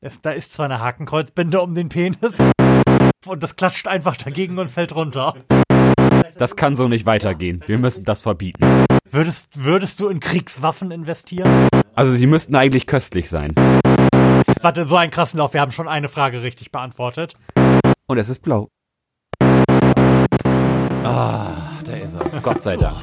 Es, da ist zwar eine Hakenkreuzbinde um den Penis und das klatscht einfach dagegen und fällt runter. Das kann so nicht weitergehen. Wir müssen das verbieten. Würdest, würdest du in Kriegswaffen investieren? Also sie müssten eigentlich köstlich sein. Warte, so einen krassen Lauf. Wir haben schon eine Frage richtig beantwortet. Und es ist blau. Ah, da ist er. Gott sei Dank.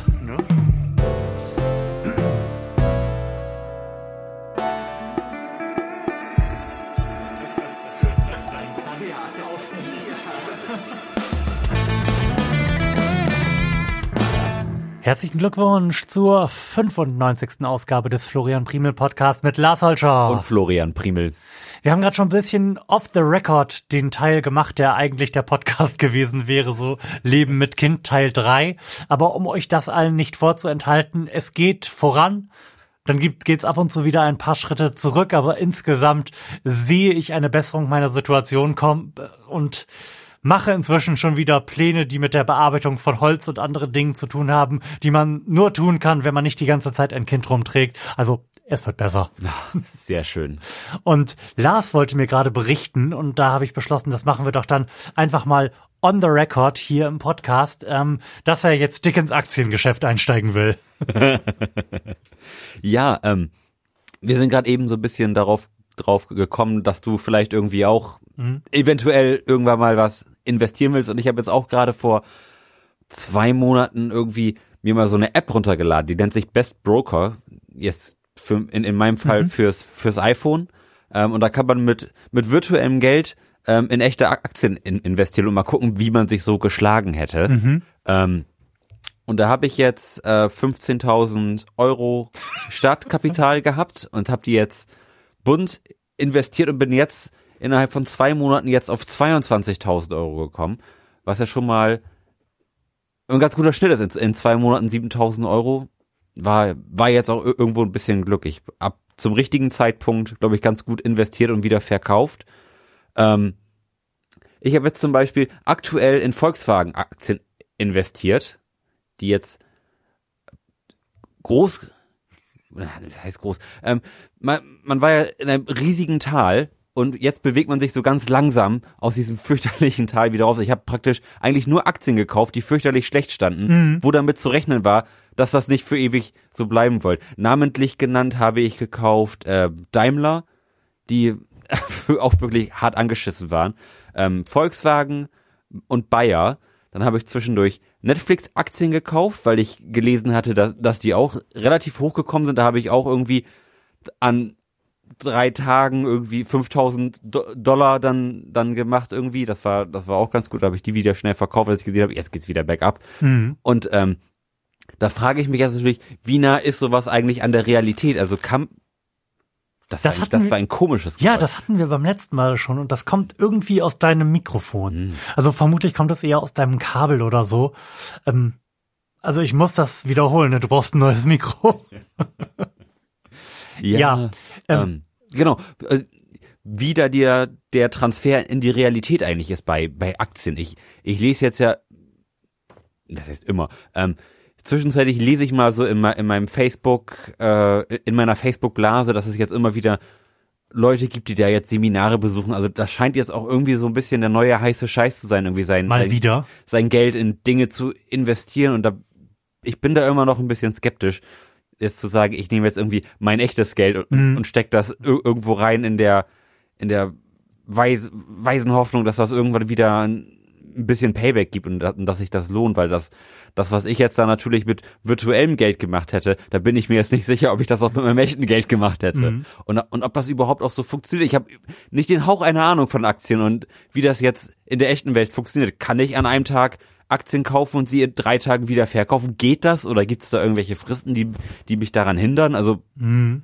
Herzlichen Glückwunsch zur 95. Ausgabe des Florian Primel Podcast mit Lars Holscher. Und Florian Primel. Wir haben gerade schon ein bisschen off the record den Teil gemacht, der eigentlich der Podcast gewesen wäre, so Leben mit Kind Teil 3. Aber um euch das allen nicht vorzuenthalten, es geht voran. Dann gibt, geht's ab und zu wieder ein paar Schritte zurück, aber insgesamt sehe ich eine Besserung meiner Situation kommen und mache inzwischen schon wieder Pläne, die mit der Bearbeitung von Holz und anderen Dingen zu tun haben, die man nur tun kann, wenn man nicht die ganze Zeit ein Kind rumträgt. Also es wird besser. Sehr schön. Und Lars wollte mir gerade berichten und da habe ich beschlossen, das machen wir doch dann einfach mal on the record hier im Podcast, ähm, dass er jetzt dick ins Aktiengeschäft einsteigen will. ja, ähm, wir sind gerade eben so ein bisschen darauf drauf gekommen, dass du vielleicht irgendwie auch mhm. eventuell irgendwann mal was investieren willst. Und ich habe jetzt auch gerade vor zwei Monaten irgendwie mir mal so eine App runtergeladen, die nennt sich Best Broker. Jetzt für, in, in meinem Fall mhm. fürs, fürs iPhone. Ähm, und da kann man mit, mit virtuellem Geld ähm, in echte Aktien in, investieren und mal gucken, wie man sich so geschlagen hätte. Mhm. Ähm, und da habe ich jetzt äh, 15.000 Euro Startkapital gehabt und habe die jetzt bunt investiert und bin jetzt innerhalb von zwei Monaten jetzt auf 22.000 Euro gekommen, was ja schon mal ein ganz guter Schnitt ist. In zwei Monaten 7.000 Euro war, war jetzt auch irgendwo ein bisschen glücklich. Ab zum richtigen Zeitpunkt, glaube ich, ganz gut investiert und wieder verkauft. Ähm, ich habe jetzt zum Beispiel aktuell in Volkswagen-Aktien investiert, die jetzt groß, das heißt groß, ähm, man, man war ja in einem riesigen Tal und jetzt bewegt man sich so ganz langsam aus diesem fürchterlichen Tal wieder raus. Ich habe praktisch eigentlich nur Aktien gekauft, die fürchterlich schlecht standen, mhm. wo damit zu rechnen war, dass das nicht für ewig so bleiben wollte. Namentlich genannt habe ich gekauft äh, Daimler, die auch wirklich hart angeschissen waren, ähm, Volkswagen und Bayer. Dann habe ich zwischendurch Netflix-Aktien gekauft, weil ich gelesen hatte, dass, dass die auch relativ hochgekommen sind. Da habe ich auch irgendwie an drei Tagen irgendwie 5000 Dollar dann dann gemacht irgendwie. Das war das war auch ganz gut. Da habe ich die wieder schnell verkauft, als ich gesehen habe, jetzt geht's wieder bergab. Mhm. Und ähm, da frage ich mich jetzt natürlich, wie nah ist sowas eigentlich an der Realität? Also kann das, das, war, das war ein komisches Geräusch. Ja, das hatten wir beim letzten Mal schon und das kommt irgendwie aus deinem Mikrofon. Mhm. Also vermutlich kommt das eher aus deinem Kabel oder so. Ähm, also ich muss das wiederholen, ne? du brauchst ein neues Mikro. ja, ja ähm, ähm, genau. Also, wie da dir der Transfer in die Realität eigentlich ist bei, bei Aktien. Ich, ich lese jetzt ja, das heißt immer, ähm, zwischenzeitlich lese ich mal so in, in meinem Facebook, äh, in meiner Facebook-Blase, dass es jetzt immer wieder Leute gibt, die da jetzt Seminare besuchen. Also das scheint jetzt auch irgendwie so ein bisschen der neue heiße Scheiß zu sein, irgendwie sein, mal wieder sein Geld in Dinge zu investieren. Und da, ich bin da immer noch ein bisschen skeptisch, jetzt zu sagen, ich nehme jetzt irgendwie mein echtes Geld und, mhm. und steck das irgendwo rein in der, in der weis, weisen Hoffnung, dass das irgendwann wieder ein bisschen Payback gibt und, und dass sich das lohnt, weil das das, was ich jetzt da natürlich mit virtuellem Geld gemacht hätte, da bin ich mir jetzt nicht sicher, ob ich das auch mit meinem echten Geld gemacht hätte. Mhm. Und, und ob das überhaupt auch so funktioniert. Ich habe nicht den Hauch einer Ahnung von Aktien und wie das jetzt in der echten Welt funktioniert. Kann ich an einem Tag Aktien kaufen und sie in drei Tagen wieder verkaufen? Geht das? Oder gibt es da irgendwelche Fristen, die, die mich daran hindern? Also mhm.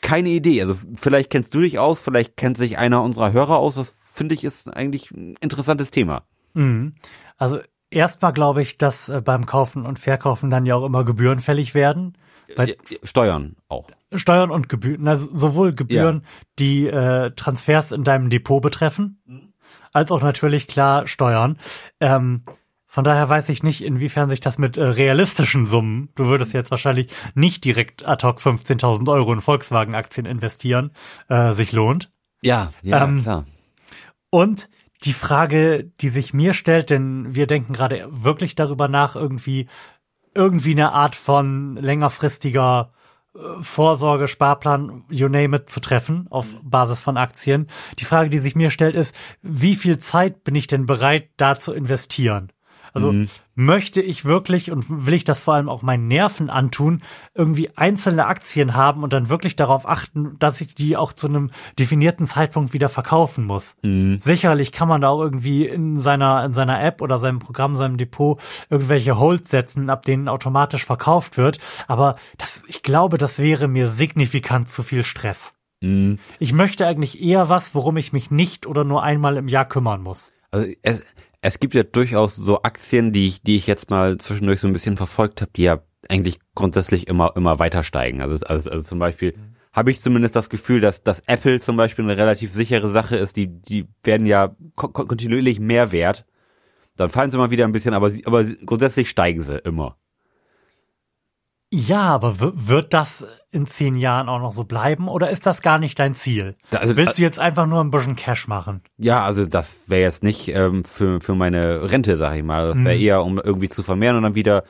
keine Idee. Also vielleicht kennst du dich aus, vielleicht kennt sich einer unserer Hörer aus. Das finde ich ist eigentlich ein interessantes Thema. Mhm. Also Erstmal glaube ich, dass äh, beim Kaufen und Verkaufen dann ja auch immer Gebühren fällig werden. Bei Steuern auch. Steuern und Gebühren, also sowohl Gebühren, ja. die äh, Transfers in deinem Depot betreffen, mhm. als auch natürlich klar Steuern. Ähm, von daher weiß ich nicht, inwiefern sich das mit äh, realistischen Summen, du würdest jetzt wahrscheinlich nicht direkt ad hoc 15.000 Euro in Volkswagen-Aktien investieren, äh, sich lohnt. Ja, ja, Ähm, klar. Und die Frage, die sich mir stellt, denn wir denken gerade wirklich darüber nach, irgendwie, irgendwie eine Art von längerfristiger äh, Vorsorge, Sparplan, you name it, zu treffen auf Basis von Aktien. Die Frage, die sich mir stellt, ist, wie viel Zeit bin ich denn bereit, da zu investieren? Also möchte ich wirklich und will ich das vor allem auch meinen Nerven antun, irgendwie einzelne Aktien haben und dann wirklich darauf achten, dass ich die auch zu einem definierten Zeitpunkt wieder verkaufen muss. Sicherlich kann man da auch irgendwie in seiner, in seiner App oder seinem Programm, seinem Depot irgendwelche Holds setzen, ab denen automatisch verkauft wird. Aber das, ich glaube, das wäre mir signifikant zu viel Stress. Mhm. Ich möchte eigentlich eher was, worum ich mich nicht oder nur einmal im Jahr kümmern muss. Also es, es gibt ja durchaus so Aktien, die ich, die ich jetzt mal zwischendurch so ein bisschen verfolgt habe, die ja eigentlich grundsätzlich immer, immer weiter steigen. Also, also, also zum Beispiel habe ich zumindest das Gefühl, dass, dass Apple zum Beispiel eine relativ sichere Sache ist. Die, die werden ja ko ko- kontinuierlich mehr wert. Dann fallen sie mal wieder ein bisschen, aber, sie, aber grundsätzlich steigen sie immer. Ja, aber wird das in zehn Jahren auch noch so bleiben oder ist das gar nicht dein Ziel? Also- Willst du jetzt einfach nur ein bisschen Cash machen? Ja, also das wäre jetzt nicht ähm, für, für meine Rente, sag ich mal. Das wäre eher, um irgendwie zu vermehren und dann wieder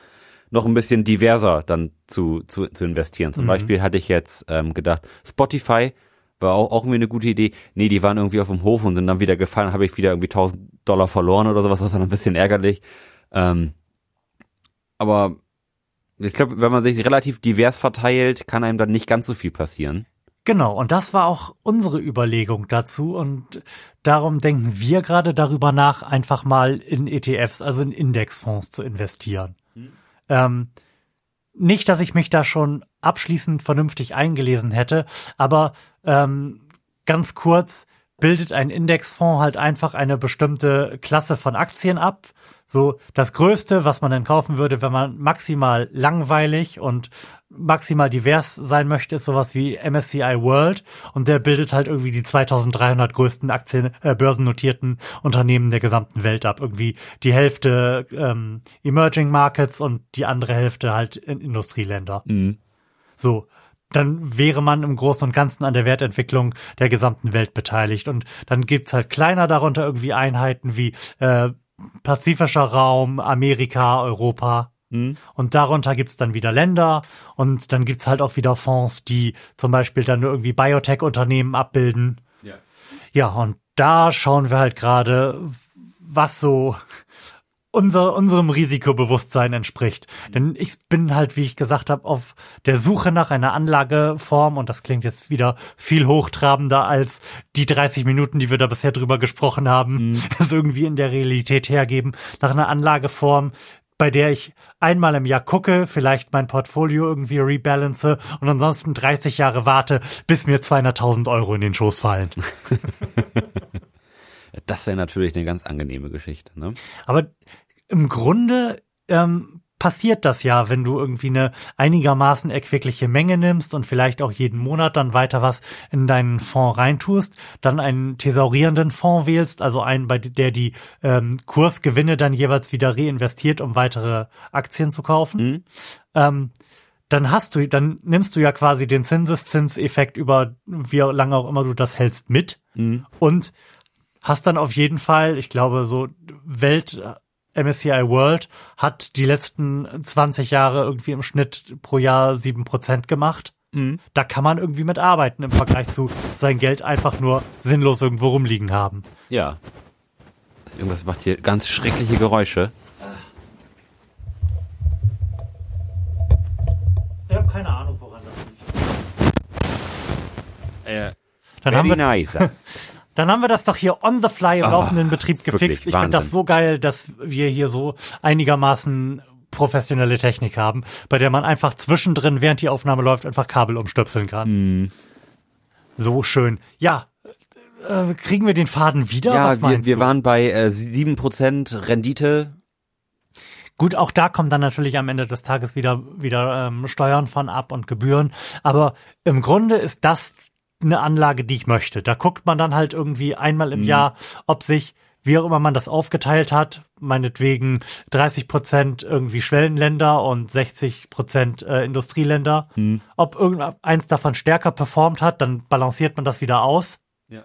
noch ein bisschen diverser dann zu, zu, zu investieren. Zum Beispiel hatte ich jetzt ähm, gedacht, Spotify war auch, auch irgendwie eine gute Idee. Nee, die waren irgendwie auf dem Hof und sind dann wieder gefallen, habe ich wieder irgendwie 1000 Dollar verloren oder sowas, das war dann ein bisschen ärgerlich. Ähm, aber ich glaube, wenn man sich relativ divers verteilt, kann einem dann nicht ganz so viel passieren. Genau, und das war auch unsere Überlegung dazu und darum denken wir gerade darüber nach, einfach mal in ETFs, also in Indexfonds zu investieren. Ähm, nicht, dass ich mich da schon abschließend vernünftig eingelesen hätte, aber ähm, ganz kurz bildet ein Indexfonds halt einfach eine bestimmte Klasse von Aktien ab. So das Größte, was man dann kaufen würde, wenn man maximal langweilig und maximal divers sein möchte, ist sowas wie MSCI World und der bildet halt irgendwie die 2300 größten Aktien, äh, börsennotierten Unternehmen der gesamten Welt ab. Irgendwie die Hälfte ähm, Emerging Markets und die andere Hälfte halt in Industrieländer. So, dann wäre man im Großen und Ganzen an der Wertentwicklung der gesamten Welt beteiligt. Und dann gibt's halt kleiner darunter irgendwie Einheiten wie äh, Pazifischer Raum, Amerika, Europa. Und darunter gibt's dann wieder Länder und dann gibt's halt auch wieder Fonds, die zum Beispiel dann irgendwie Biotech-Unternehmen abbilden. Ja. Ja, und da schauen wir halt gerade, was so unser, unserem Risikobewusstsein entspricht. Denn ich bin halt, wie ich gesagt habe, auf der Suche nach einer Anlageform und das klingt jetzt wieder viel hochtrabender als die 30 Minuten, die wir da bisher drüber gesprochen haben, es irgendwie in der Realität hergeben, nach einer Anlageform, bei der ich einmal im Jahr gucke, vielleicht mein Portfolio irgendwie rebalance und ansonsten 30 Jahre warte, bis mir 200.000 Euro in den Schoß fallen. Das wäre natürlich eine ganz angenehme Geschichte. Ne? Aber im Grunde ähm, passiert das ja, wenn du irgendwie eine einigermaßen erquickliche Menge nimmst und vielleicht auch jeden Monat dann weiter was in deinen Fonds reintust, dann einen thesaurierenden Fonds wählst, also einen, bei der die ähm, Kursgewinne dann jeweils wieder reinvestiert, um weitere Aktien zu kaufen. Ähm, dann hast du, dann nimmst du ja quasi den Zinseszinseffekt über wie lange auch immer du das hältst mit und hast dann auf jeden Fall, ich glaube, so Welt MSCI World hat die letzten 20 Jahre irgendwie im Schnitt pro Jahr 7% gemacht. Da kann man irgendwie mit arbeiten im Vergleich zu sein Geld einfach nur sinnlos irgendwo rumliegen haben. Ja. Also irgendwas macht hier ganz schreckliche Geräusche. Ich habe keine Ahnung, woran das liegt. Äh, Dann haben wir nice. Dann haben wir das doch hier on the fly im Ah, laufenden Betrieb wirklich gefixt. Ich finde das so geil, dass wir hier so einigermaßen professionelle Technik haben, bei der man einfach zwischendrin, während die Aufnahme läuft, einfach Kabel umstöpseln kann. Hm. So schön. Ja, äh, kriegen wir den Faden wieder? ja, wir, wir waren bei äh, 7% Rendite. Gut, auch da kommen dann natürlich am Ende des Tages wieder, wieder ähm, Steuern von ab und Gebühren. Aber im Grunde ist das eine Anlage, die ich möchte. Da guckt man dann halt irgendwie einmal im Jahr, ob sich, wie auch immer man das aufgeteilt hat, meinetwegen 30 Prozent irgendwie Schwellenländer und 60 Prozent äh, Industrieländer, ob irgendeins davon stärker performt hat, dann balanciert man das wieder aus. Ja.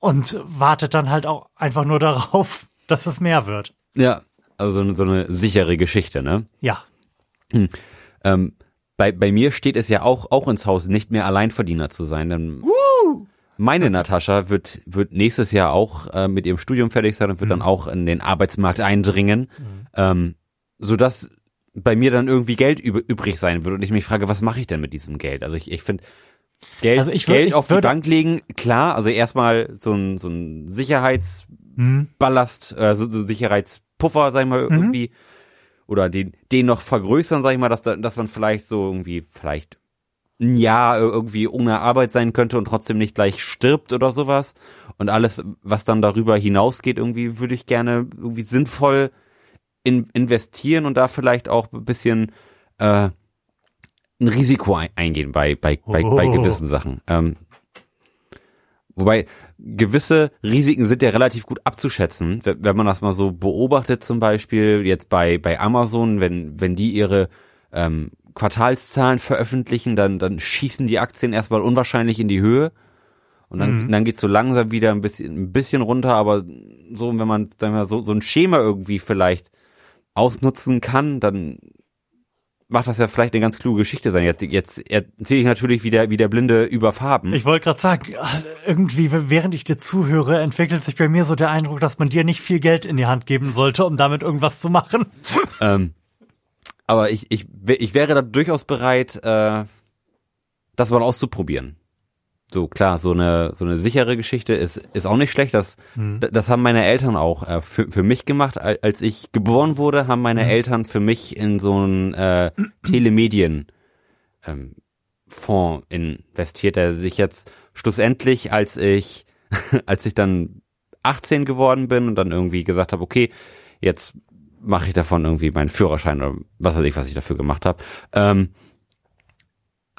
und wartet dann halt auch einfach nur darauf, dass es mehr wird. Ja, also so eine, so eine sichere Geschichte, ne? Ja. Hm. Ähm, bei, bei mir steht es ja auch, auch ins Haus, nicht mehr Alleinverdiener zu sein. Denn uh! Meine Natascha wird, wird nächstes Jahr auch äh, mit ihrem Studium fertig sein und wird mhm. dann auch in den Arbeitsmarkt eindringen, mhm. ähm, sodass bei mir dann irgendwie Geld übrig sein wird und ich mich frage, was mache ich denn mit diesem Geld? Also ich, ich finde, Geld, also ich würd, Geld auf die Bank legen, klar, also erstmal so ein, so ein Sicherheitsballast, mhm. äh, so, so Sicherheitspuffer, sag ich mal, mhm. irgendwie, oder den, den noch vergrößern, sag ich mal, dass, dass man vielleicht so irgendwie, vielleicht ein Jahr irgendwie ohne Arbeit sein könnte und trotzdem nicht gleich stirbt oder sowas. Und alles, was dann darüber hinausgeht, irgendwie würde ich gerne irgendwie sinnvoll in, investieren und da vielleicht auch ein bisschen äh, ein Risiko eingehen bei, bei, bei, oh. bei gewissen Sachen. Ähm, wobei gewisse Risiken sind ja relativ gut abzuschätzen, wenn man das mal so beobachtet, zum Beispiel jetzt bei, bei Amazon, wenn, wenn die ihre ähm, Quartalszahlen veröffentlichen, dann, dann schießen die Aktien erstmal unwahrscheinlich in die Höhe. Und dann, mhm. dann geht's so langsam wieder ein bisschen, ein bisschen runter, aber so, wenn man, sagen wir, so, so ein Schema irgendwie vielleicht ausnutzen kann, dann macht das ja vielleicht eine ganz kluge Geschichte sein. Jetzt, jetzt erzähle ich natürlich wieder wie der Blinde über Farben. Ich wollte gerade sagen, irgendwie, während ich dir zuhöre, entwickelt sich bei mir so der Eindruck, dass man dir nicht viel Geld in die Hand geben sollte, um damit irgendwas zu machen. Ähm, aber ich, ich, ich wäre da durchaus bereit, äh, das mal auszuprobieren so klar, so eine so eine sichere Geschichte ist ist auch nicht schlecht. Das mhm. das haben meine Eltern auch äh, für für mich gemacht, als ich geboren wurde, haben meine mhm. Eltern für mich in so einen äh, Telemedien ähm, Fonds investiert, der sich jetzt schlussendlich, als ich als ich dann 18 geworden bin und dann irgendwie gesagt habe, okay, jetzt mache ich davon irgendwie meinen Führerschein oder was weiß ich, was ich dafür gemacht habe. Ähm,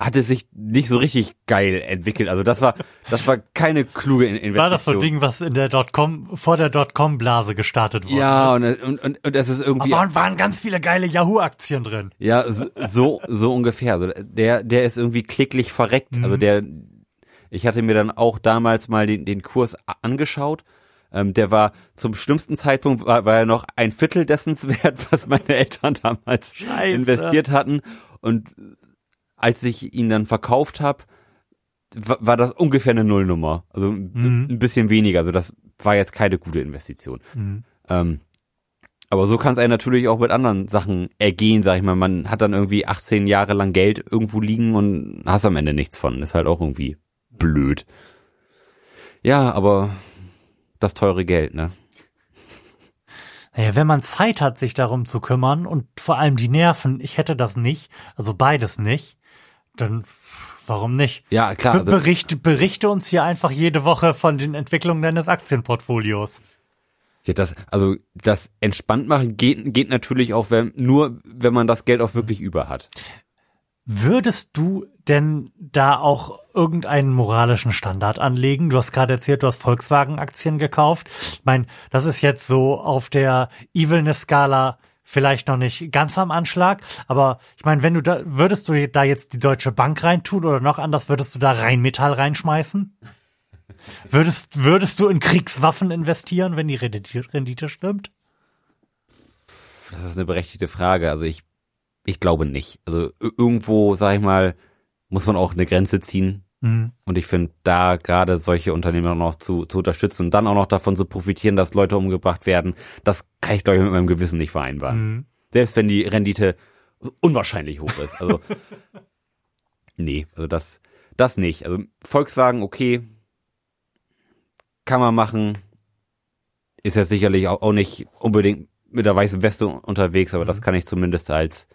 hatte sich nicht so richtig geil entwickelt. Also das war, das war keine kluge Investition. War das so ein Ding, was in der Dotcom, vor der Dotcom-Blase gestartet wurde? Ja, und, und, und, und es ist irgendwie. Aber waren ganz viele geile Yahoo-Aktien drin. Ja, so, so ungefähr. Also der, der ist irgendwie klicklich verreckt. Mhm. Also der, ich hatte mir dann auch damals mal den, den Kurs angeschaut. Ähm, der war zum schlimmsten Zeitpunkt war, war er noch ein Viertel dessen wert, was meine Eltern damals Scheiße. investiert hatten. Und als ich ihn dann verkauft habe, war das ungefähr eine Nullnummer. Also mhm. ein bisschen weniger. Also das war jetzt keine gute Investition. Mhm. Ähm, aber so kann es einem natürlich auch mit anderen Sachen ergehen, sag ich mal. Man hat dann irgendwie 18 Jahre lang Geld irgendwo liegen und hast am Ende nichts von. Ist halt auch irgendwie blöd. Ja, aber das teure Geld, ne? Naja, wenn man Zeit hat, sich darum zu kümmern und vor allem die Nerven, ich hätte das nicht, also beides nicht, dann warum nicht? Ja, klar. Also berichte, berichte uns hier einfach jede Woche von den Entwicklungen deines Aktienportfolios. Ja, das, also das entspannt machen geht, geht natürlich auch, wenn, nur wenn man das Geld auch wirklich über hat. Würdest du denn da auch irgendeinen moralischen Standard anlegen? Du hast gerade erzählt, du hast Volkswagen-Aktien gekauft. Ich meine, das ist jetzt so auf der Evilness-Skala vielleicht noch nicht ganz am Anschlag, aber ich meine, wenn du da, würdest du da jetzt die Deutsche Bank reintun oder noch anders, würdest du da Rheinmetall reinschmeißen? Würdest, würdest du in Kriegswaffen investieren, wenn die Rendite, Rendite stimmt? Das ist eine berechtigte Frage. Also ich, ich glaube nicht. Also irgendwo, sag ich mal, muss man auch eine Grenze ziehen. Mhm. Und ich finde, da gerade solche Unternehmen noch zu, zu unterstützen und dann auch noch davon zu profitieren, dass Leute umgebracht werden, das kann ich, glaube ich, mit meinem Gewissen nicht vereinbaren. Mhm. Selbst wenn die Rendite unwahrscheinlich hoch ist. Also, nee, also das, das nicht. Also Volkswagen, okay, kann man machen. Ist ja sicherlich auch, auch nicht unbedingt mit der weißen Weste unterwegs, aber mhm. das kann ich zumindest als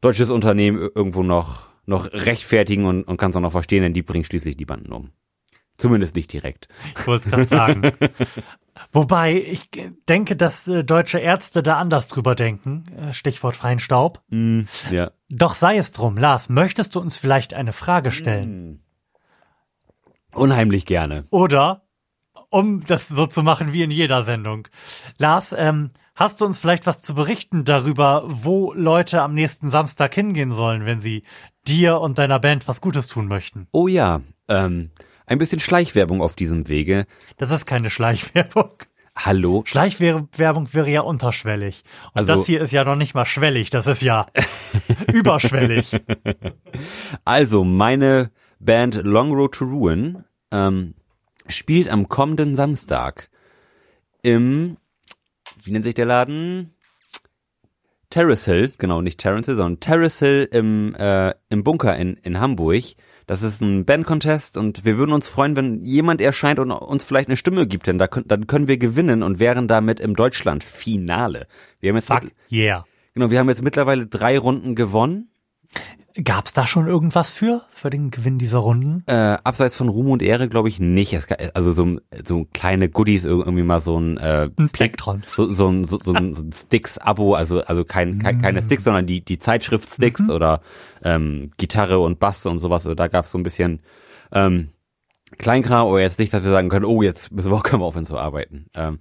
deutsches Unternehmen irgendwo noch noch rechtfertigen und, und kannst auch noch verstehen, denn die bringen schließlich die Banden um. Zumindest nicht direkt. Ich wollte es gerade sagen. Wobei ich denke, dass äh, deutsche Ärzte da anders drüber denken. Äh, Stichwort Feinstaub. Mm, ja. Doch sei es drum. Lars, möchtest du uns vielleicht eine Frage stellen? Mm. Unheimlich gerne. Oder, um das so zu machen wie in jeder Sendung. Lars, ähm, hast du uns vielleicht was zu berichten darüber, wo Leute am nächsten Samstag hingehen sollen, wenn sie dir und deiner Band was Gutes tun möchten. Oh ja, ähm, ein bisschen Schleichwerbung auf diesem Wege. Das ist keine Schleichwerbung. Hallo? Schleichwerbung wäre ja unterschwellig. Und Also- das hier ist ja noch nicht mal schwellig, das ist ja überschwellig. Also, meine Band Long Road to Ruin ähm, spielt am kommenden Samstag im, wie nennt sich der Laden? Terrace Hill, genau, nicht Terrace Hill, sondern Terrace Hill im, äh, im Bunker in, in Hamburg. Das ist ein Band-Contest und wir würden uns freuen, wenn jemand erscheint und uns vielleicht eine Stimme gibt, denn da könnt, dann können wir gewinnen und wären damit im Deutschland-Finale. Wir haben jetzt, Fuck mit, yeah. genau, wir haben jetzt mittlerweile drei Runden gewonnen. Gab's da schon irgendwas für, für den Gewinn dieser Runden? Äh, abseits von Ruhm und Ehre glaube ich nicht. Es, also so, so kleine Goodies, irgendwie mal so ein, äh, Ein Plektron. so, so ein, so, so ein, so ein Sticks-Abo, also, also kein, kein, keine Sticks, sondern die, die Zeitschrift-Sticks oder ähm, Gitarre und Bass und sowas. Also da gab es so ein bisschen ähm, Kleinkram, aber jetzt nicht, dass wir sagen können, oh, jetzt müssen wir auch, können wir aufhören zu arbeiten. Ähm,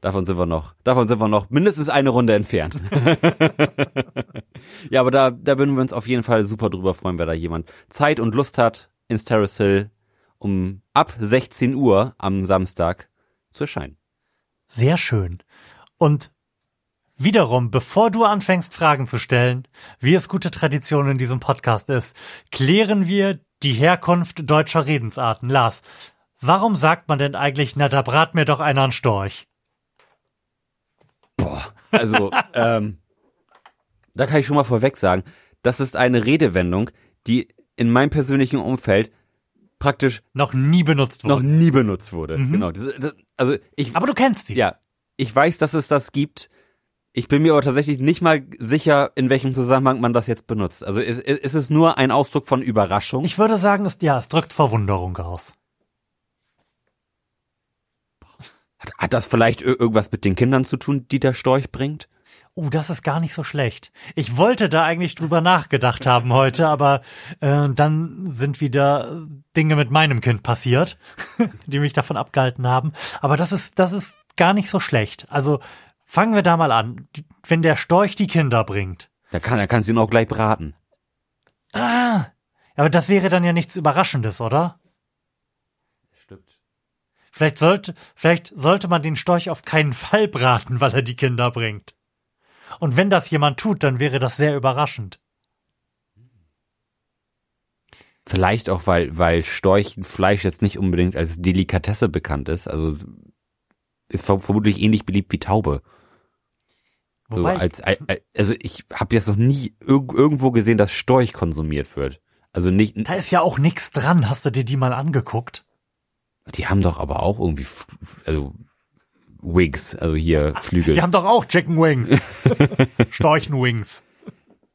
davon sind wir noch, davon sind wir noch mindestens eine Runde entfernt. ja, aber da, da würden wir uns auf jeden Fall super drüber freuen, wenn da jemand Zeit und Lust hat, ins Terrace Hill um ab 16 Uhr am Samstag zu erscheinen. Sehr schön. Und wiederum, bevor du anfängst, Fragen zu stellen, wie es gute Tradition in diesem Podcast ist, klären wir die Herkunft deutscher Redensarten. Lars, warum sagt man denn eigentlich, na, da brat mir doch einer einen Storch? Boah, also ähm, da kann ich schon mal vorweg sagen, das ist eine Redewendung, die in meinem persönlichen Umfeld praktisch Noch nie benutzt noch wurde. nie benutzt wurde. Mhm. Genau. Das, das, also ich, Aber du kennst sie. ja, ich weiß, dass es das gibt. Ich bin mir aber tatsächlich nicht mal sicher, in welchem Zusammenhang man das jetzt benutzt. Also ist, ist es nur ein Ausdruck von Überraschung? Ich würde sagen, es, ja, es drückt Verwunderung aus. Hat, hat das vielleicht ir- irgendwas mit den Kindern zu tun, die der Storch bringt? Oh, das ist gar nicht so schlecht. Ich wollte da eigentlich drüber nachgedacht haben heute, aber äh, dann sind wieder Dinge mit meinem Kind passiert, die mich davon abgehalten haben. Aber das ist, das ist gar nicht so schlecht. Also fangen wir da mal an. Wenn der Storch die Kinder bringt. Da kann, da kannst du ihn auch gleich braten. Ah, aber das wäre dann ja nichts Überraschendes, oder? Vielleicht sollte, vielleicht sollte man den Storch auf keinen Fall braten, weil er die Kinder bringt. Und wenn das jemand tut, dann wäre das sehr überraschend. Vielleicht auch, weil, weil Storchenfleisch jetzt nicht unbedingt als Delikatesse bekannt ist. Also ist ver vermutlich ähnlich beliebt wie Taube. So Wobei, als, als, also ich habe jetzt noch nie irg irgendwo gesehen, dass Storch konsumiert wird. Also nicht, Da ist ja auch nix dran. Hast du dir die mal angeguckt? Die haben doch aber auch irgendwie, also Wigs, also hier Flügel. Die haben doch auch Chicken Wings. Storchenwings.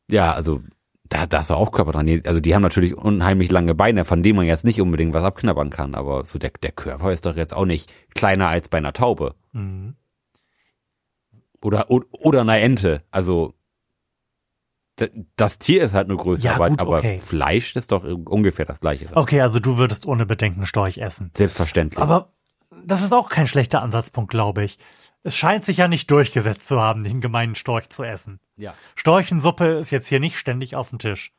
Ja, also da, da ist doch auch Körper dran. Also die haben natürlich unheimlich lange Beine, von denen man jetzt nicht unbedingt was abknabbern kann. Aber so der, der Körper ist doch jetzt auch nicht kleiner als bei einer Taube. Mhm. Oder, o- oder einer Ente. Also das Tier ist halt nur größer, Ja, aber, gut, aber okay. Fleisch ist doch ungefähr das gleiche. Okay, also du würdest ohne Bedenken Storch essen. Selbstverständlich. Aber das ist auch kein schlechter Ansatzpunkt, glaube ich. Es scheint sich ja nicht durchgesetzt zu haben, den gemeinen Storch zu essen. ja. Storchensuppe ist jetzt hier nicht ständig auf dem Tisch.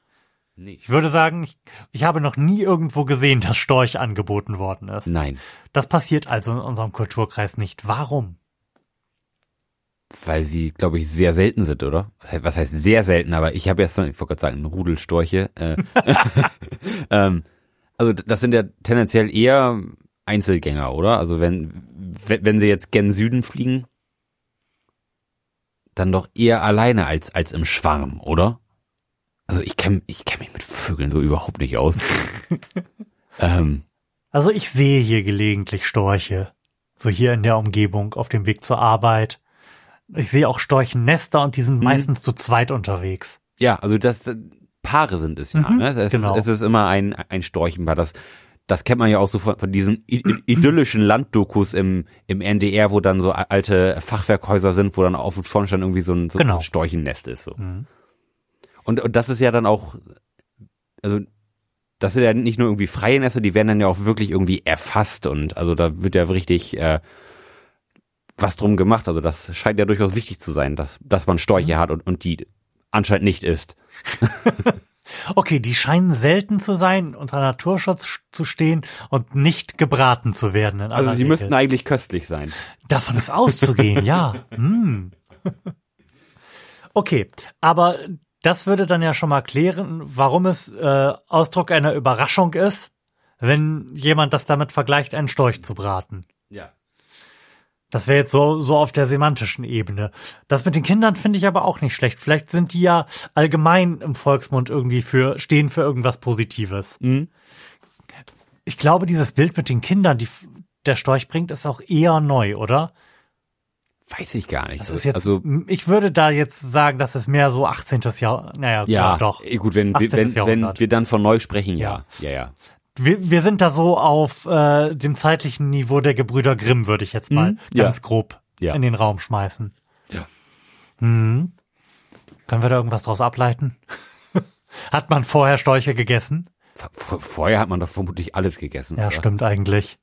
Nee. Ich würde sagen, ich, ich habe noch nie irgendwo gesehen, dass Storch angeboten worden ist. Nein. Das passiert also in unserem Kulturkreis nicht. Warum? Weil sie, glaube ich, sehr selten sind, oder? Was heißt, sehr selten, aber ich habe jetzt, ich wollte gerade sagen, einen Rudel Storche. Äh, ähm, also das sind ja tendenziell eher Einzelgänger, oder? Also wenn, wenn wenn sie jetzt gen Süden fliegen, dann doch eher alleine als, als im Schwarm, oder? Also ich kenne ich kenn mich mit Vögeln so überhaupt nicht aus. ähm, Also ich sehe hier gelegentlich Storche. So hier in der Umgebung auf dem Weg zur Arbeit. Ich sehe auch Storchennester und die sind Mhm. meistens zu zweit unterwegs. Ja, also das äh, Paare sind es ja. Mhm, ne? es, genau. es ist immer ein ein Storchenpaar. Das das kennt man ja auch so von, von diesen idyllischen Landdokus im im NDR, wo dann so alte Fachwerkhäuser sind, wo dann auf dem Schornstein irgendwie so ein, so Genau. ein Storchennest ist. So. Mhm. Und und das ist ja dann auch, also das sind ja nicht nur irgendwie freie Nester, die werden dann ja auch wirklich irgendwie erfasst und also da wird ja richtig äh, was drum gemacht. Also das scheint ja durchaus wichtig zu sein, dass dass man Storche hat und und die anscheinend nicht ist. Okay, die scheinen selten zu sein, unter Naturschutz zu stehen und nicht gebraten zu werden. Also sie Regel. müssten eigentlich köstlich sein. Davon ist auszugehen, ja. Hm. Okay, aber das würde dann ja schon mal klären, warum es äh, Ausdruck einer Überraschung ist, wenn jemand das damit vergleicht, einen Storch zu braten. Ja. Das wäre jetzt so, so auf der semantischen Ebene. Das mit den Kindern finde ich aber auch nicht schlecht. Vielleicht sind die ja allgemein im Volksmund irgendwie für, stehen für irgendwas Positives. Mhm. Ich glaube, dieses Bild mit den Kindern, die der Storch bringt, ist auch eher neu, oder? Weiß ich gar nicht. Das ist jetzt, also ich würde da jetzt sagen, das ist mehr so 18. Jahr, naja, ja, doch. eh, gut, wenn, 18. wenn, wenn wir dann von neu sprechen, ja. Ja, ja. Wir, wir sind da so auf äh, dem zeitlichen Niveau der Gebrüder Grimm, würde ich jetzt mal Mhm, ja. ganz grob Ja. in den Raum schmeißen. Ja. Mhm. Können wir da irgendwas draus ableiten? Hat man vorher Störche gegessen? V- Vorher hat man doch vermutlich alles gegessen. Ja, oder? stimmt eigentlich.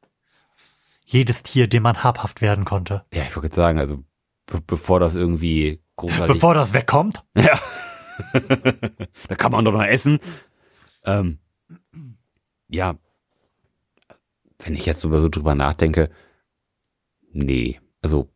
Jedes Tier, dem man habhaft werden konnte. Ja, ich wollte jetzt sagen, also be bevor das irgendwie großartig. Bevor das wegkommt? ja. da kann man doch noch essen. Ähm, ja. Wenn ich jetzt so so drüber nachdenke, nee. Also,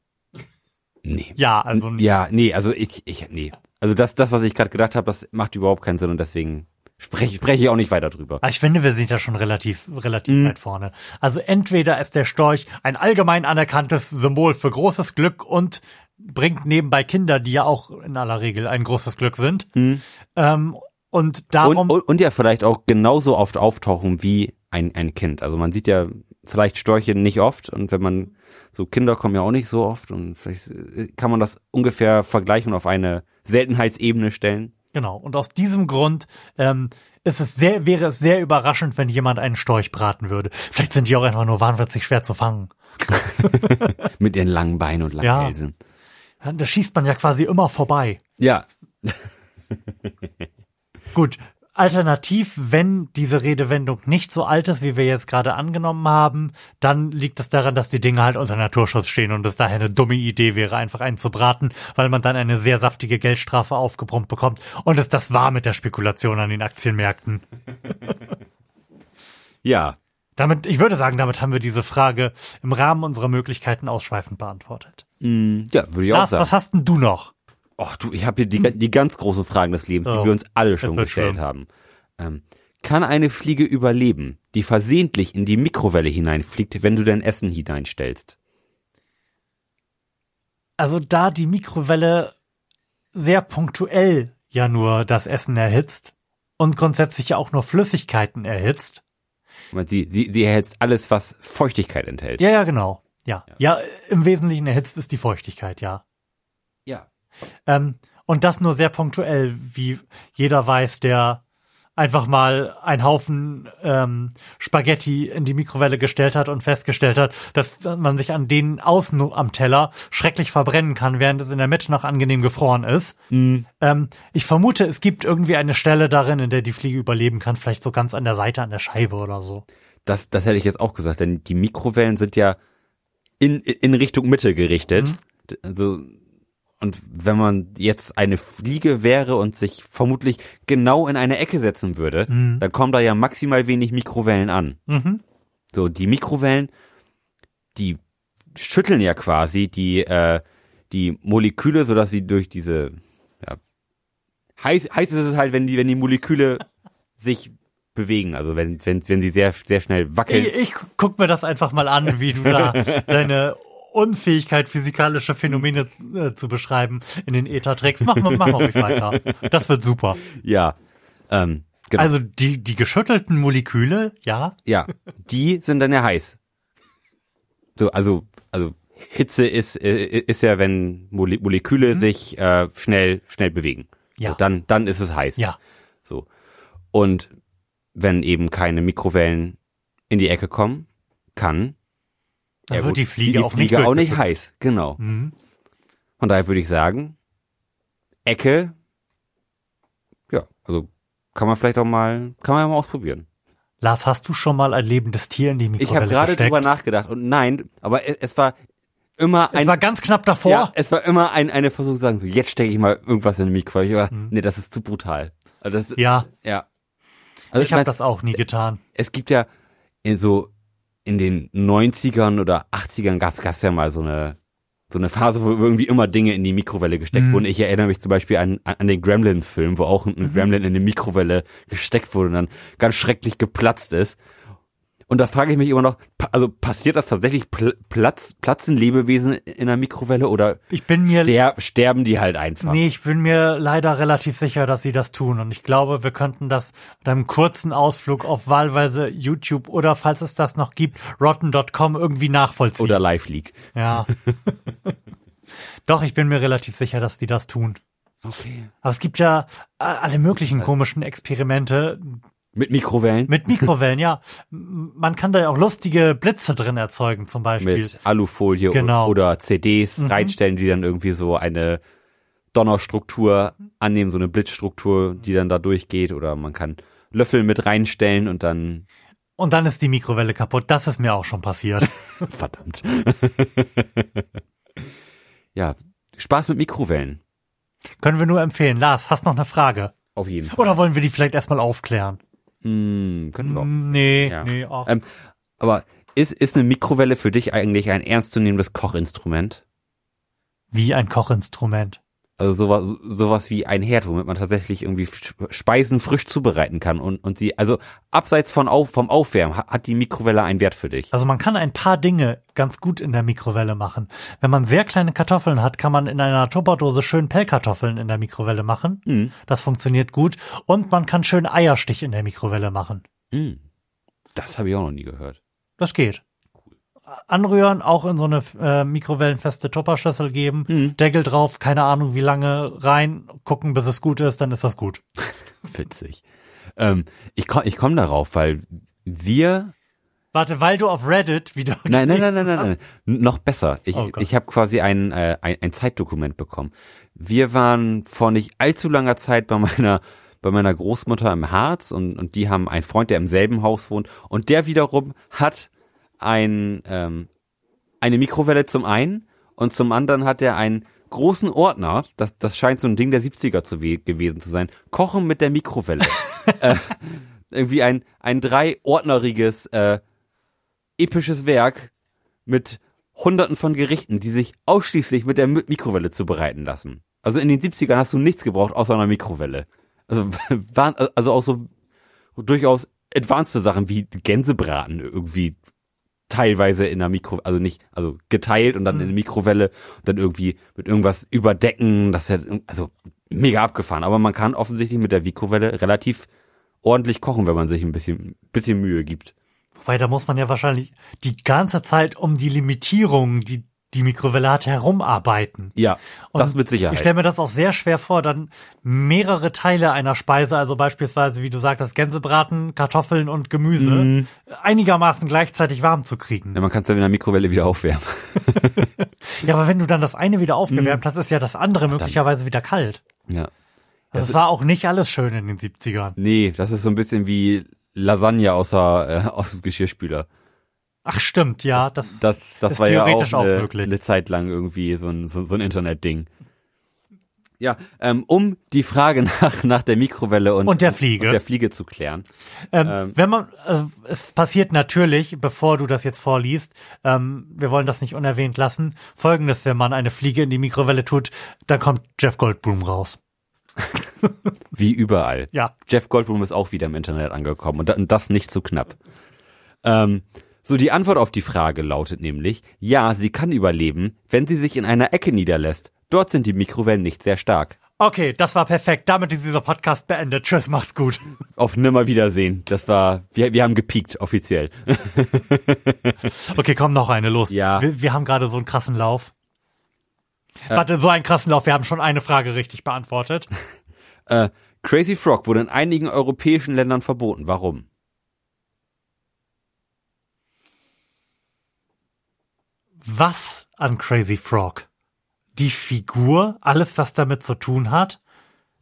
nee. Ja, also Ja, nee, also ich, ich, nee. Also das, das, was ich gerade gedacht habe, das macht überhaupt keinen Sinn und deswegen spreche spreche ich auch nicht weiter drüber. Aber ich finde, wir sind ja schon relativ, relativ Mhm. weit vorne. Also entweder ist der Storch ein allgemein anerkanntes Symbol für großes Glück und bringt nebenbei Kinder, die ja auch in aller Regel ein großes Glück sind. Ähm, und darum, Und, und, und ja vielleicht auch genauso oft auftauchen wie ein, ein Kind. Also man sieht ja vielleicht Störche nicht oft und wenn man so Kinder kommen ja auch nicht so oft und vielleicht äh, kann man das ungefähr vergleichen und auf eine Seltenheitsebene stellen. genau. Und aus diesem Grund ähm, ist es sehr, wäre es sehr überraschend, wenn jemand einen Storch braten würde. Vielleicht sind die auch einfach nur wahnwitzig schwer zu fangen. Mit ihren langen Beinen und langen Ja. Hälsen. Da schießt man ja quasi immer vorbei. Ja, Gut, alternativ, wenn diese Redewendung nicht so alt ist, wie wir jetzt gerade angenommen haben, dann liegt es daran, dass die Dinge halt unter Naturschutz stehen und es daher eine dumme Idee wäre, einfach einen zu braten, weil man dann eine sehr saftige Geldstrafe aufgebrummt bekommt. Und es das war mit der Spekulation an den Aktienmärkten. ja. Damit, ich würde sagen, damit haben wir diese Frage im Rahmen unserer Möglichkeiten ausschweifend beantwortet. Mm, Ja, würde ich auch Lars, sagen. was hast denn du noch? Och, du, ich habe hier die, die ganz großen Fragen des Lebens, Oh, die wir uns alle schon gestellt schlimm. haben. Ähm, kann eine Fliege überleben, die versehentlich in die Mikrowelle hineinfliegt, wenn du dein Essen hineinstellst? Also da die Mikrowelle sehr punktuell ja nur das Essen erhitzt und grundsätzlich ja auch nur Flüssigkeiten erhitzt. Sie, sie, sie erhitzt alles, was Feuchtigkeit enthält. Ja, ja, genau. Ja. Ja, im Wesentlichen erhitzt ist die Feuchtigkeit, ja. Ähm, und das nur sehr punktuell, wie jeder weiß, der einfach mal einen Haufen ähm, Spaghetti in die Mikrowelle gestellt hat und festgestellt hat, dass man sich an denen außen am Teller schrecklich verbrennen kann, während es in der Mitte noch angenehm gefroren ist. Ähm, ich vermute, es gibt irgendwie eine Stelle darin, in der die Fliege überleben kann, vielleicht so ganz an der Seite, an der Scheibe oder so. Das, das hätte ich jetzt auch gesagt, denn die Mikrowellen sind ja in, in Richtung Mitte gerichtet. Mhm. Also, und wenn man jetzt eine Fliege wäre und sich vermutlich genau in eine Ecke setzen würde, dann kommen da ja maximal wenig Mikrowellen an. Mhm. So, die Mikrowellen, die schütteln ja quasi die, äh, die Moleküle, sodass sie durch diese, ja, heiß, heiß ist es halt, wenn die, wenn die Moleküle sich bewegen, also wenn, wenn, wenn sie sehr, sehr schnell wackeln. Ich, ich guck mir das einfach mal an, wie du da deine Unfähigkeit, physikalische Phänomene äh, zu beschreiben, in den Äther trägst. Mach mal, mach ruhig weiter. Das wird super. Ja, ähm, genau. Also die, die geschüttelten Moleküle, ja. ja, die sind dann ja heiß. So, also, also Hitze ist, äh, ist ja, wenn Mole Moleküle sich äh, schnell, schnell bewegen. Ja. So, dann, dann ist es heiß. Ja. So. Und wenn eben keine Mikrowellen in die Ecke kommen, kann Dann ja wird gut, die Fliege, die auch Fliege nicht auch nicht durchgeschüttelt. heiß. Genau. Mhm. Von daher würde ich sagen, Ecke, ja, also kann man vielleicht auch mal, kann man ja mal ausprobieren. Lars, hast du schon mal ein lebendes Tier in die Mikrowelle Ich habe gerade drüber nachgedacht und nein, aber es, es war immer Es ein, war ganz knapp davor. ja, es war immer ein, eine Versuch zu sagen, so jetzt stecke ich mal irgendwas in die Mikrowelle. Aber nee, das ist zu brutal. Also das, Mhm. ja. ja, Also ich habe mein, das auch nie getan. Es gibt ja in so in den 90ern oder 80ern gab es ja mal so eine so eine Phase, wo irgendwie immer Dinge in die Mikrowelle gesteckt Mhm. wurden. Ich erinnere mich zum Beispiel an, an den Gremlins-Film, wo auch ein, ein Gremlin in eine Mikrowelle gesteckt wurde und dann ganz schrecklich geplatzt ist. Und da frage ich mich immer noch, also passiert das tatsächlich pl Platz, platzen Lebewesen in der Mikrowelle oder Ich bin mir ster sterben die halt einfach? Nee, ich bin mir leider relativ sicher, dass sie das tun. Und ich glaube, wir könnten das mit einem kurzen Ausflug auf wahlweise YouTube oder, falls es das noch gibt, rotten.com irgendwie nachvollziehen. Oder Live Leak. ja. Doch, ich bin mir relativ sicher, dass die das tun. Okay. Aber es gibt ja äh, alle möglichen komischen Experimente Mit Mikrowellen? mit Mikrowellen, ja. Man kann da ja auch lustige Blitze drin erzeugen, zum Beispiel. mit Alufolie Genau. oder CDs reinstellen, die dann irgendwie so eine Donnerstruktur annehmen, so eine Blitzstruktur, die dann da durchgeht. Oder man kann Löffel mit reinstellen und dann, Und dann ist die Mikrowelle kaputt. Das ist mir auch schon passiert. verdammt. ja, Spaß mit Mikrowellen. Können wir nur empfehlen. Lars, hast noch eine Frage? Auf jeden Fall. Oder wollen wir die vielleicht erstmal aufklären? Hm, können wir auch. Nee, Ja. nee, auch. Ähm, aber ist, ist eine Mikrowelle für dich eigentlich ein ernstzunehmendes Kochinstrument? Wie ein Kochinstrument. Also sowas, sowas wie ein Herd, womit man tatsächlich irgendwie Speisen frisch zubereiten kann und, und sie, also abseits von auf, vom Aufwärmen, ha- hat die Mikrowelle einen Wert für dich. Also man kann ein paar Dinge ganz gut in der Mikrowelle machen. Wenn man sehr kleine Kartoffeln hat, kann man in einer Tupperdose schön Pellkartoffeln in der Mikrowelle machen. Mhm. Das funktioniert gut. Und man kann schön Eierstich in der Mikrowelle machen. Mhm. Das habe ich auch noch nie gehört. Das geht. Anrühren, auch in so eine äh, mikrowellenfeste Tupperschüssel geben, Mhm. Deckel drauf, keine Ahnung wie lange, rein, gucken, bis es gut ist, dann ist das gut. Witzig. Ähm, ich komme ich komm darauf, weil wir Warte, weil du auf Reddit wieder. Nein, nein, nein, nein, nein, nein. Noch besser. Ich, Oh ich habe quasi ein, äh, ein, ein Zeitdokument bekommen. Wir waren vor nicht allzu langer Zeit bei meiner bei meiner Großmutter im Harz und, und die haben einen Freund, der im selben Haus wohnt und der wiederum hat ein, ähm, eine Mikrowelle zum einen und zum anderen hat er einen großen Ordner, das, das scheint so ein Ding der 70er zu we gewesen zu sein, Kochen mit der Mikrowelle. äh, irgendwie ein, ein dreiordneriges äh, episches Werk mit hunderten von Gerichten, die sich ausschließlich mit der Mi- Mikrowelle zubereiten lassen. Also in den 70ern hast du nichts gebraucht außer einer Mikrowelle. Also waren also auch so durchaus advanced Sachen wie Gänsebraten irgendwie teilweise in der Mikro, also nicht, also geteilt und dann in der Mikrowelle und dann irgendwie mit irgendwas überdecken, das ist ja, also mega abgefahren. Aber man kann offensichtlich mit der Mikrowelle relativ ordentlich kochen, wenn man sich ein bisschen, bisschen Mühe gibt. Wobei, da muss man ja wahrscheinlich die ganze Zeit um die Limitierungen, die die Mikrowelle hat, herumarbeiten. Ja, das Und mit Sicherheit. Ich stelle mir das auch sehr schwer vor, dann mehrere Teile einer Speise, also beispielsweise, wie du sagtest, Gänsebraten, Kartoffeln und Gemüse, Mhm. einigermaßen gleichzeitig warm zu kriegen. Ja, man kann es ja in der Mikrowelle wieder aufwärmen. Ja, aber wenn du dann das eine wieder aufgewärmt hast, ist ja das andere möglicherweise wieder kalt. Ja. Also es war auch nicht alles schön in den 70ern. Nee, das ist so ein bisschen wie Lasagne außer, äh, aus dem Geschirrspüler. Ach stimmt, ja, das, Das, das Ist war ja auch theoretisch auch eine, möglich. eine Zeit lang irgendwie so ein, so, so ein Internetding. Ja, ähm, um die Frage nach, nach der Mikrowelle und, Und der Fliege. und der Fliege zu klären. Ähm, Ähm. wenn man, also es passiert natürlich, bevor du das jetzt vorliest, ähm, wir wollen das nicht unerwähnt lassen. Folgendes, wenn man eine Fliege in die Mikrowelle tut, dann kommt Jeff Goldblum raus. Wie überall. Ja. Jeff Goldblum ist auch wieder im Internet angekommen und da- und das nicht zu knapp. Ähm, so, die Antwort auf die Frage lautet nämlich, ja, sie kann überleben, wenn sie sich in einer Ecke niederlässt. Dort sind die Mikrowellen nicht sehr stark. Okay, das war perfekt. Damit ist dieser Podcast beendet. Tschüss, macht's gut. Auf Nimmerwiedersehen. Das war, wir, wir haben gepiekt, offiziell. Okay, komm, noch eine, los. Ja. Wir, wir haben gerade so einen krassen Lauf. Warte, so einen krassen Lauf. Wir haben schon eine Frage richtig beantwortet. Äh, Crazy Frog wurde in einigen europäischen Ländern verboten. Warum? Was an Crazy Frog? Die Figur, alles was damit zu tun hat,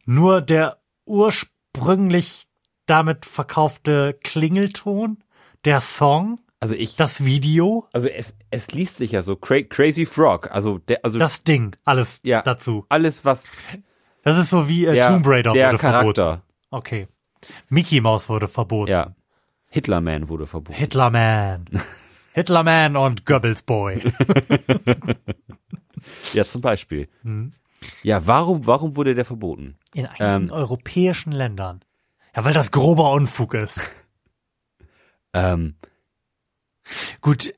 nur der ursprünglich damit verkaufte Klingelton, der Song, Also ich, das Video, also es, es liest sich ja so Cra Crazy Frog. Also der, also das Ding, alles Ja. dazu. alles was Das ist so wie äh, der, Tomb Raider der wurde verboten. Charakter. Okay. Mickey Mouse wurde verboten. Ja. Hitlerman wurde verboten. Hitlerman. Hitlerman und Goebbels Boy. ja, zum Beispiel. Mhm. Ja, warum, warum wurde der verboten? In einigen europäischen Ländern. Ja, weil das grober Unfug ist. Ähm, Gut,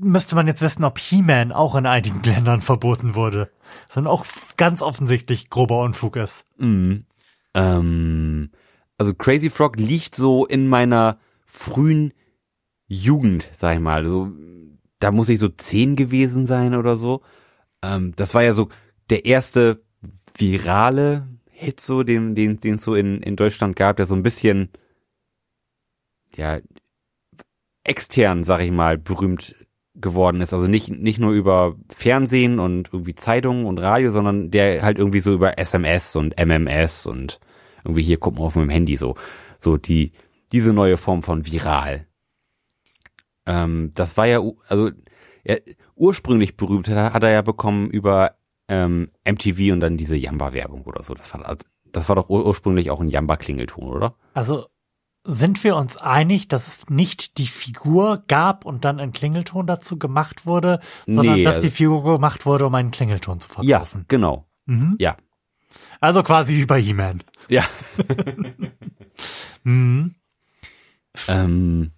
müsste man jetzt wissen, ob He-Man auch in einigen Ländern verboten wurde. Sondern auch f- ganz offensichtlich grober Unfug ist. mh, ähm, also Crazy Frog liegt so in meiner frühen Jugend, sag ich mal. So, da muss ich so zehn gewesen sein oder so. Ähm, das war ja so der erste virale Hit, so den den den es so in in Deutschland gab, der so ein bisschen ja extern, sag ich mal, berühmt geworden ist. Also nicht nicht nur über Fernsehen und irgendwie Zeitungen und Radio, sondern der halt irgendwie so über SMS und MMS und irgendwie hier guck mal auf meinem Handy so so die diese neue Form von viral. Ähm, das war ja, also er, ursprünglich berühmt hat, er ja bekommen über ähm, MTV und dann diese Jamba-Werbung oder so. Das war, das war doch ur ursprünglich auch ein Jamba-Klingelton, oder? Also sind wir uns einig, dass es nicht die Figur gab und dann ein Klingelton dazu gemacht wurde, sondern Nee, dass also- die Figur gemacht wurde, um einen Klingelton zu Ja, verkaufen. genau. Mhm. Ja. Also quasi bei He-Man. Ja. Mhm. ähm,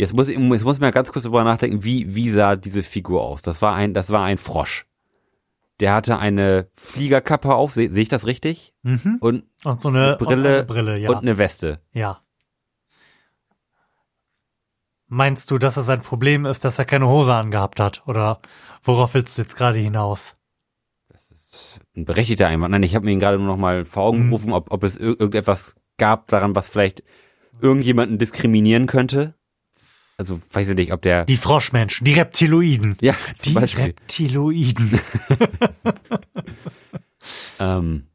jetzt muss ich, jetzt muss ich mal ganz kurz darüber nachdenken, wie, wie sah diese Figur aus? Das war ein, das war ein Frosch. Der hatte eine Fliegerkappe auf, sehe seh ich das richtig? Mhm. Und Und so eine, Brille und eine Brille, ja. und eine Weste. ja. Meinst du, dass es ein Problem ist, dass er keine Hose angehabt hat? Oder worauf willst du jetzt gerade hinaus? ein berechtigter Einwand. Nein, ich habe mir ihn gerade nur noch mal vor Augen Mhm. gerufen, ob, ob es ir irgendetwas gab daran, was vielleicht irgendjemanden diskriminieren könnte. Also weiß ich nicht, ob der Die Froschmenschen, die Reptiloiden. ja Die Beispiel Reptiloiden. ähm,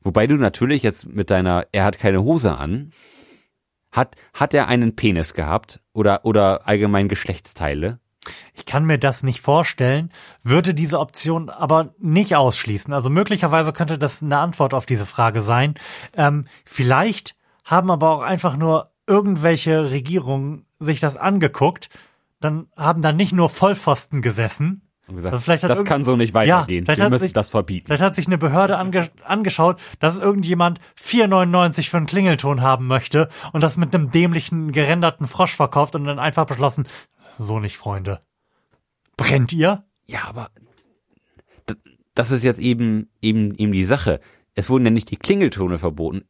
wobei du natürlich jetzt mit deiner er hat keine Hose an hat hat er einen Penis gehabt oder oder allgemein Geschlechtsteile Ich kann mir das nicht vorstellen, würde diese Option aber nicht ausschließen. Also möglicherweise könnte das eine Antwort auf diese Frage sein. Ähm, vielleicht haben aber auch einfach nur irgendwelche Regierungen sich das angeguckt, dann haben da nicht nur Vollpfosten gesessen, und gesagt, Also vielleicht hat das kann so nicht weitergehen. vielleicht Wir hat müssen sich- das verbieten. Vielleicht hat sich eine Behörde ange angeschaut, dass irgendjemand 4,99 für einen Klingelton haben möchte und das mit einem dämlichen gerenderten Frosch verkauft und dann einfach beschlossen, so nicht, Freunde. Brennt ihr? Ja, aber das ist jetzt eben eben eben die Sache. Es wurden ja nicht die Klingeltone verboten.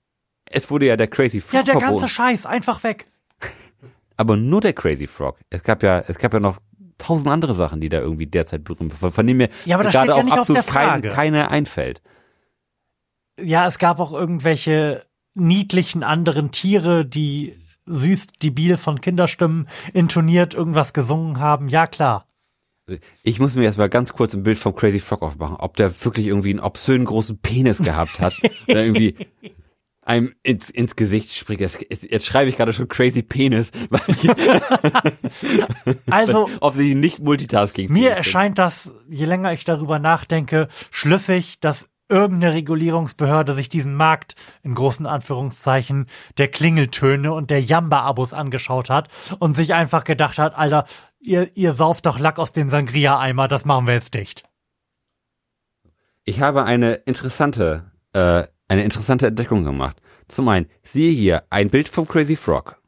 Es wurde ja der Crazy Frog Ja, der verboten. ganze Scheiß, einfach weg. aber nur der Crazy Frog. Es gab ja es gab ja noch tausend andere Sachen, die da irgendwie derzeit berühmt waren, von denen mir Ja, gerade ja auch auf absolut kein, keine einfällt. Ja, es gab auch irgendwelche niedlichen anderen Tiere, die süß debil von Kinderstimmen intoniert irgendwas gesungen haben. Ja, klar. Ich muss mir erstmal ganz kurz ein Bild vom Crazy Frog aufmachen, ob der wirklich irgendwie einen obszönen großen Penis gehabt hat oder irgendwie einem ins, ins Gesicht springt. Jetzt, schreibe ich gerade schon Crazy Penis, weil ich Also, offensichtlich nicht Multitasking. Mir erscheint das, je länger ich darüber nachdenke, schlüssig, dass irgendeine Regulierungsbehörde sich diesen Markt in großen Anführungszeichen der Klingeltöne und der Jamba-Abos angeschaut hat und sich einfach gedacht hat, Alter, ihr, ihr sauft doch Lack aus dem Sangria-Eimer, das machen wir jetzt dicht. Ich habe eine interessante, äh, eine interessante Entdeckung gemacht. Zum einen, siehe hier ein Bild vom Crazy Frog.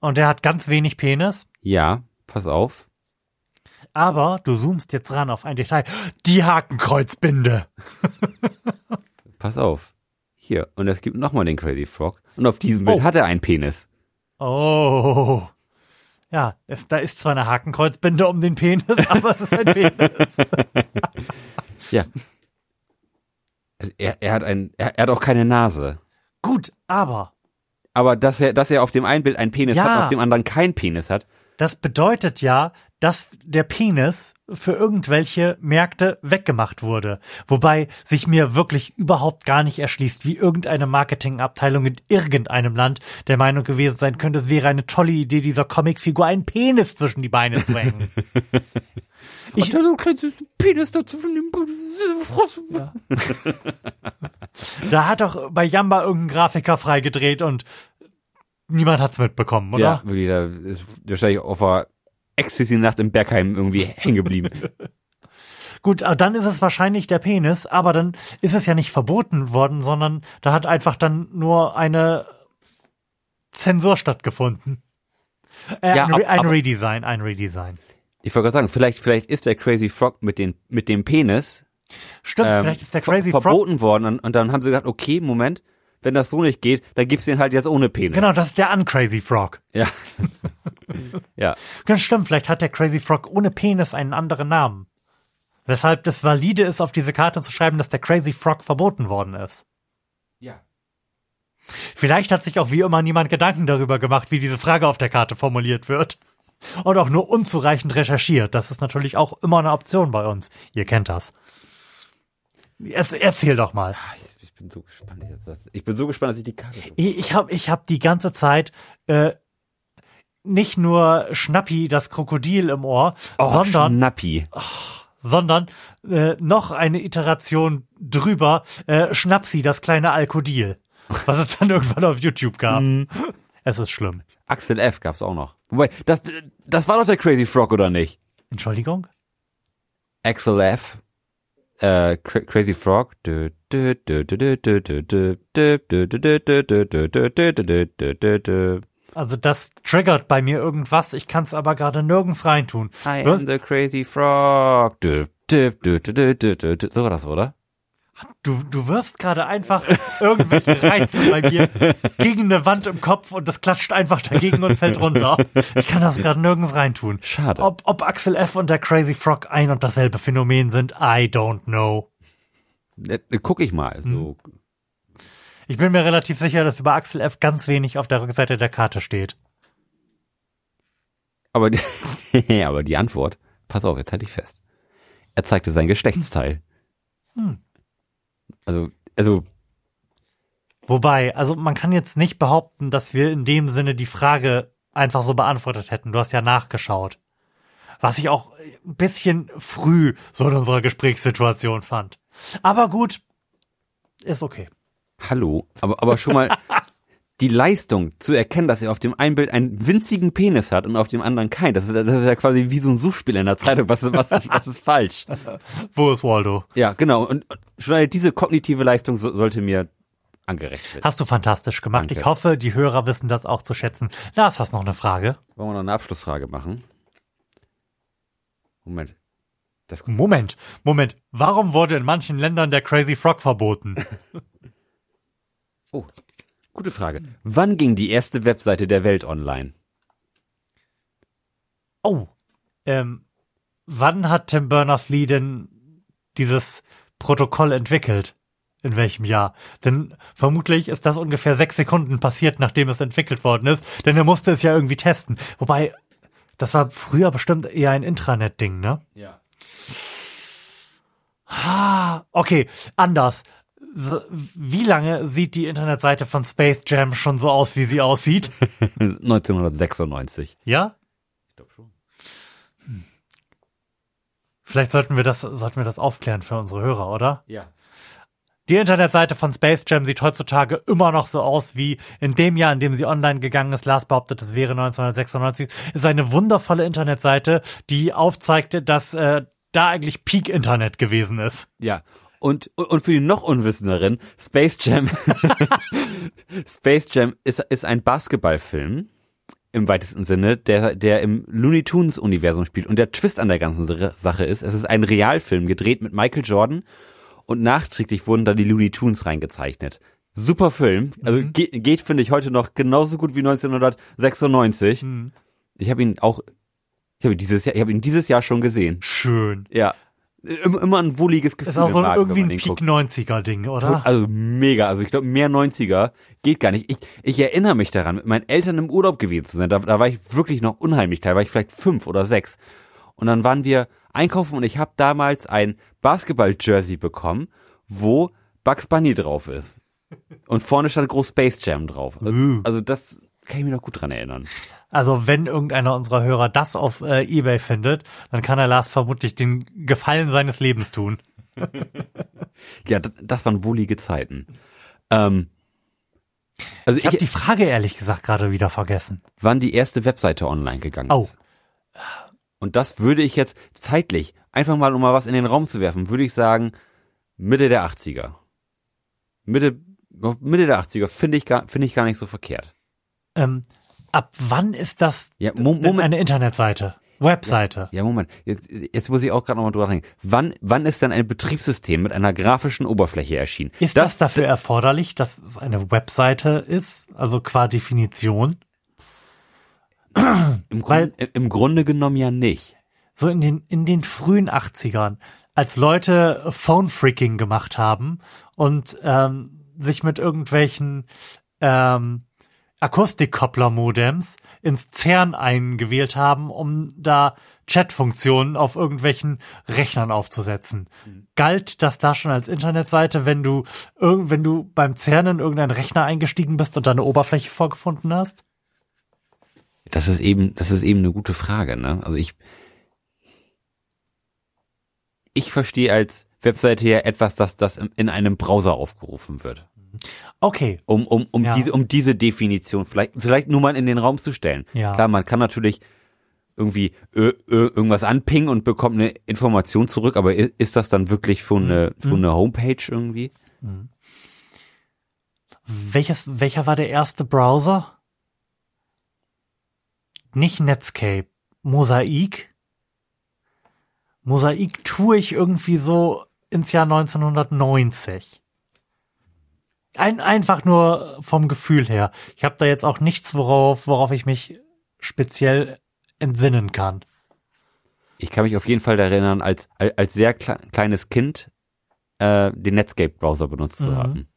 Und der hat ganz wenig Penis, Ja, pass auf. aber du zoomst jetzt ran auf ein Detail. Die Hakenkreuzbinde. Pass auf. Hier. Und es gibt nochmal den Crazy Frog. Und auf diesem Bild Oh. hat er einen Penis. Oh. Ja, es, da ist zwar eine Hakenkreuzbinde um den Penis, aber es ist ein Penis. Ja. Also er, er hat ein, er, er hat auch keine Nase. Gut, aber Aber dass er, dass er auf dem einen Bild einen Penis Ja. hat und auf dem anderen keinen Penis hat. das bedeutet ja, dass der Penis für irgendwelche Märkte weggemacht wurde. Wobei sich mir wirklich überhaupt gar nicht erschließt, wie irgendeine Marketingabteilung in irgendeinem Land der Meinung gewesen sein könnte, es wäre eine tolle Idee, dieser Comicfigur einen Penis zwischen die Beine zu hängen. Ich hatte so ein kleines Penis dazwischen dem Ja. Da hat doch bei Jamba irgendein Grafiker freigedreht und niemand hat's mitbekommen, oder? Ja, wirklich, da ist wahrscheinlich auf der Ecstasy-Nacht im Bergheim irgendwie hängen geblieben. Gut, äh, dann ist es wahrscheinlich der Penis, aber dann ist es ja nicht verboten worden, sondern da hat einfach dann nur eine Zensur stattgefunden. Äh, Ja, ein, ab- ein Redesign, ein Redesign. Ich wollte gerade sagen, vielleicht, vielleicht ist der Crazy Frog mit, den, mit dem Penis Stimmt, ähm, vielleicht ist der ver- Crazy Frog. verboten worden und, und dann haben sie gesagt, okay, Moment, wenn das so nicht geht, dann gibt's den halt jetzt ohne Penis. Genau, das ist der Uncrazy Frog. Ja. ja. Ganz stimmt, vielleicht hat der Crazy Frog ohne Penis einen anderen Namen. Weshalb das valide ist, auf diese Karte zu schreiben, dass der Crazy Frog verboten worden ist. Ja. Vielleicht hat sich auch wie immer niemand Gedanken darüber gemacht, wie diese Frage auf der Karte formuliert wird. Und auch nur unzureichend recherchiert. Das ist natürlich auch immer eine Option bei uns. Ihr kennt das. Erz- Erzähl doch mal. Ich, ich bin so gespannt. Ich bin so gespannt, dass ich die Karte. Ich, ich habe ich hab die ganze Zeit äh, nicht nur Schnappi, das Krokodil im Ohr, sondern Schnappi. sondern äh, noch eine Iteration drüber, äh, Schnapsi, das kleine Alkodil, was es dann irgendwann auf YouTube gab. Es ist schlimm. Axel F. gab's auch noch. Wobei, das, das war doch der Crazy Frog, oder nicht? Entschuldigung? Axel F. Äh, Crazy Frog. Also das triggert bei mir irgendwas, ich kann es aber gerade nirgends reintun. I am the Crazy Frog. So war das, oder? Du, du wirfst gerade einfach irgendwelche Reize bei mir gegen eine Wand im Kopf und das klatscht einfach dagegen und fällt runter. Ich kann das gerade nirgends reintun. Schade. Ob, ob Axel F. und der Crazy Frog ein und dasselbe Phänomen sind, I don't know. Äh, Guck ich mal. So. Ich bin mir relativ sicher, dass über Axel F. ganz wenig auf der Rückseite der Karte steht. Aber, die, aber die Antwort, pass auf, jetzt halte ich fest. Er zeigte sein Geschlechtsteil. Hm. Also, also, Wobei, also man kann jetzt nicht behaupten, dass wir in dem Sinne die Frage einfach so beantwortet hätten. Du hast ja nachgeschaut. Was ich auch ein bisschen früh so in unserer Gesprächssituation fand. Aber gut, ist okay. hallo, aber, aber schon mal die Leistung zu erkennen, dass er auf dem einen Bild einen winzigen Penis hat und auf dem anderen keinen. Das ist, das ist ja quasi wie so ein Suchspiel in der Zeitung. Was ist, was ist, was ist falsch? Wo ist Waldo? Ja, genau. Und und schon diese kognitive Leistung so, sollte mir angerechnet werden. Hast du fantastisch gemacht. Danke. Ich hoffe, die Hörer wissen das auch zu schätzen. Lars, hast noch eine Frage? Wollen wir noch eine Abschlussfrage machen? Moment. Das, Moment, Moment. Warum wurde in manchen Ländern der Crazy Frog verboten? oh, gute Frage. Wann ging die erste Webseite der Welt online? Oh, ähm, wann hat Tim Berners-Lee denn dieses Protokoll entwickelt? In welchem Jahr? Denn vermutlich ist das ungefähr sechs Sekunden passiert, nachdem es entwickelt worden ist, denn er musste es ja irgendwie testen. Wobei, das war früher bestimmt eher ein Intranet-Ding, ne? Ja. Ah, okay, anders. Wie lange sieht die Internetseite von Space Jam schon so aus, wie sie aussieht? 1996. Ja? Ich glaube schon. Vielleicht sollten wir das, sollten wir das aufklären für unsere Hörer, oder? Ja. Die Internetseite von Space Jam sieht heutzutage immer noch so aus wie in dem Jahr, in dem sie online gegangen ist. Lars behauptet, es wäre 1996. Ist eine wundervolle Internetseite, die aufzeigte, dass äh, da eigentlich Peak Internet gewesen ist. Ja. Und, und für die noch Unwissenderen, Space Jam. Space Jam ist, ist ein Basketballfilm im weitesten Sinne, der, der im Looney Tunes Universum spielt. Und der Twist an der ganzen Sa- Sache ist, es ist ein Realfilm gedreht mit Michael Jordan und nachträglich wurden da die Looney Tunes reingezeichnet. Super Film. Also geht, geht finde ich heute noch genauso gut wie 1996. Ich habe ihn auch, ich habe ihn dieses Jahr, ich habe ihn dieses Jahr schon gesehen. Schön. Ja. Immer, immer ein wohliges Gefühl. Ist auch so Magen, irgendwie ein Peak guckt. 90er Ding, oder? Also mega. Also ich glaube, mehr 90er geht gar nicht. Ich, ich erinnere mich daran, mit meinen Eltern im Urlaub gewesen zu sein. Da, da war ich wirklich noch unheimlich. Da war ich vielleicht fünf oder sechs. Und dann waren wir einkaufen und ich habe damals ein Basketball-Jersey bekommen, wo Bugs Bunny drauf ist. Und vorne stand groß Space Jam drauf. Also, also das kann ich mich noch gut dran erinnern. Also wenn irgendeiner unserer Hörer das auf äh, Ebay findet, dann kann er Lars vermutlich den Gefallen seines Lebens tun. Ja, das waren wohlige Zeiten. Ähm, also Ich habe die Frage ehrlich gesagt gerade wieder vergessen. wann die erste Webseite online gegangen Oh. ist. Und das würde ich jetzt zeitlich, einfach mal um mal was in den Raum zu werfen, würde ich sagen, Mitte der 80er. Mitte, Mitte der 80er finde ich gar, finde ich gar nicht so verkehrt. Ähm, ab wann ist das Ja, Moment. eine Internetseite? Webseite? Ja, Moment. Jetzt, jetzt muss ich auch gerade nochmal drüber nachdenken. Wann, wann ist denn ein Betriebssystem mit einer grafischen Oberfläche erschienen? Ist das, dafür erforderlich, dass es eine Webseite ist? Also qua Definition? im, weil- Grund, im Grunde genommen ja nicht. So in den, in den frühen 80ern, als Leute Phone-Freaking gemacht haben und ähm, sich mit irgendwelchen ähm, Akustikkoppler-Modems ins CERN eingewählt haben, um da Chat-Funktionen auf irgendwelchen Rechnern aufzusetzen. Galt das da schon als Internetseite, wenn du, wenn du beim CERN in irgendeinen Rechner eingestiegen bist und da eine Oberfläche vorgefunden hast? Das ist eben, das ist eben eine gute Frage, ne? Also ich, ich verstehe als Webseite ja etwas, dass das in einem Browser aufgerufen wird. Okay, Um, um, um Ja. diese, um diese Definition vielleicht, vielleicht nur mal in den Raum zu stellen. Ja. Klar, man kann natürlich irgendwie ö, ö, irgendwas anpingen und bekommt eine Information zurück, aber ist das dann wirklich für eine, für eine Homepage irgendwie? Welches, welcher war der erste Browser? Nicht Netscape. Mosaik? Mosaik tue ich irgendwie so ins Jahr 1990. Ein, einfach nur vom Gefühl her. Ich habe da jetzt auch nichts, worauf, worauf ich mich speziell entsinnen kann. Ich kann mich auf jeden Fall erinnern, als, als, sehr kle kleines Kind äh, den Netscape-Browser benutzt zu Mhm. haben.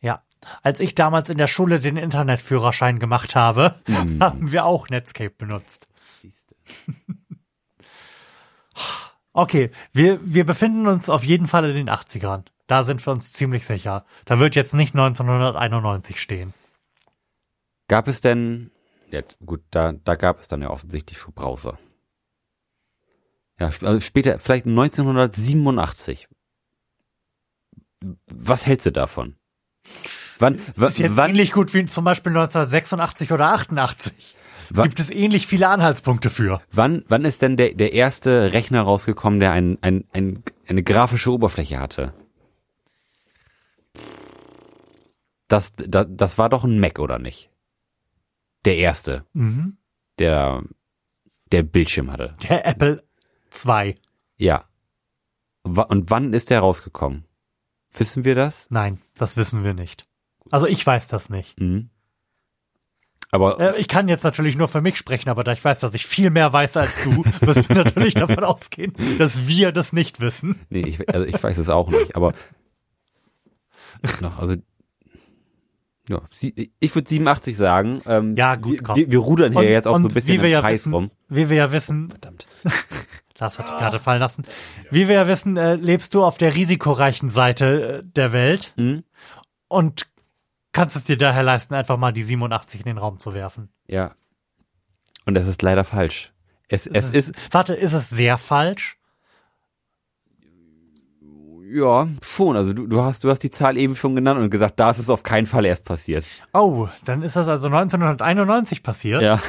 Ja. Als ich damals in der Schule den Internetführerschein gemacht habe, haben wir auch Netscape benutzt. Okay, wir, wir befinden uns auf jeden Fall in den 80ern. Da sind wir uns ziemlich sicher. Da wird jetzt nicht 1991 stehen. Gab es denn, ja, gut, da, da gab es dann ja offensichtlich schon Browser. Ja, also später, vielleicht 1987. Was hältst du davon? Wann, wa, Ist jetzt wann, ähnlich gut wie zum Beispiel 1986 oder 88. Wa- Gibt es ähnlich viele Anhaltspunkte für. wann, wann ist denn der, der erste Rechner rausgekommen, der ein, ein, ein, eine grafische Oberfläche hatte? Das, das, das war doch ein Mac, oder nicht? Der erste, Mhm. der, der Bildschirm hatte. Der Apple II. Ja. Wa- Und wann ist der rausgekommen? Wissen wir das? Nein, das wissen wir nicht. Also ich weiß das nicht. Mhm. Aber Äh, ich kann jetzt natürlich nur für mich sprechen, aber da ich weiß, dass ich viel mehr weiß als du, müssen wir natürlich davon ausgehen, dass wir das nicht wissen. nee, ich, also ich weiß es auch nicht. Aber noch, also ja, ich würde 87 sagen. Ähm, Ja, gut, wir, komm. wir, wir rudern hier Und- jetzt auch so ein bisschen wie wir im ja Kreis wissen, rum. Wie wir ja wissen, Verdammt. Lars hat die Karte fallen lassen. Wie wir ja wissen, äh, lebst du auf der risikoreichen Seite äh, der Welt Mhm. und kannst es dir daher leisten, einfach mal die 87 in den Raum zu werfen. Ja. Und es ist leider falsch. Es, es ist, warte, ist es sehr falsch? Ja, schon. Also du, du hast, du hast die Zahl eben schon genannt und gesagt, da ist es auf keinen Fall erst passiert. Oh, dann ist das also 1991 passiert. Ja.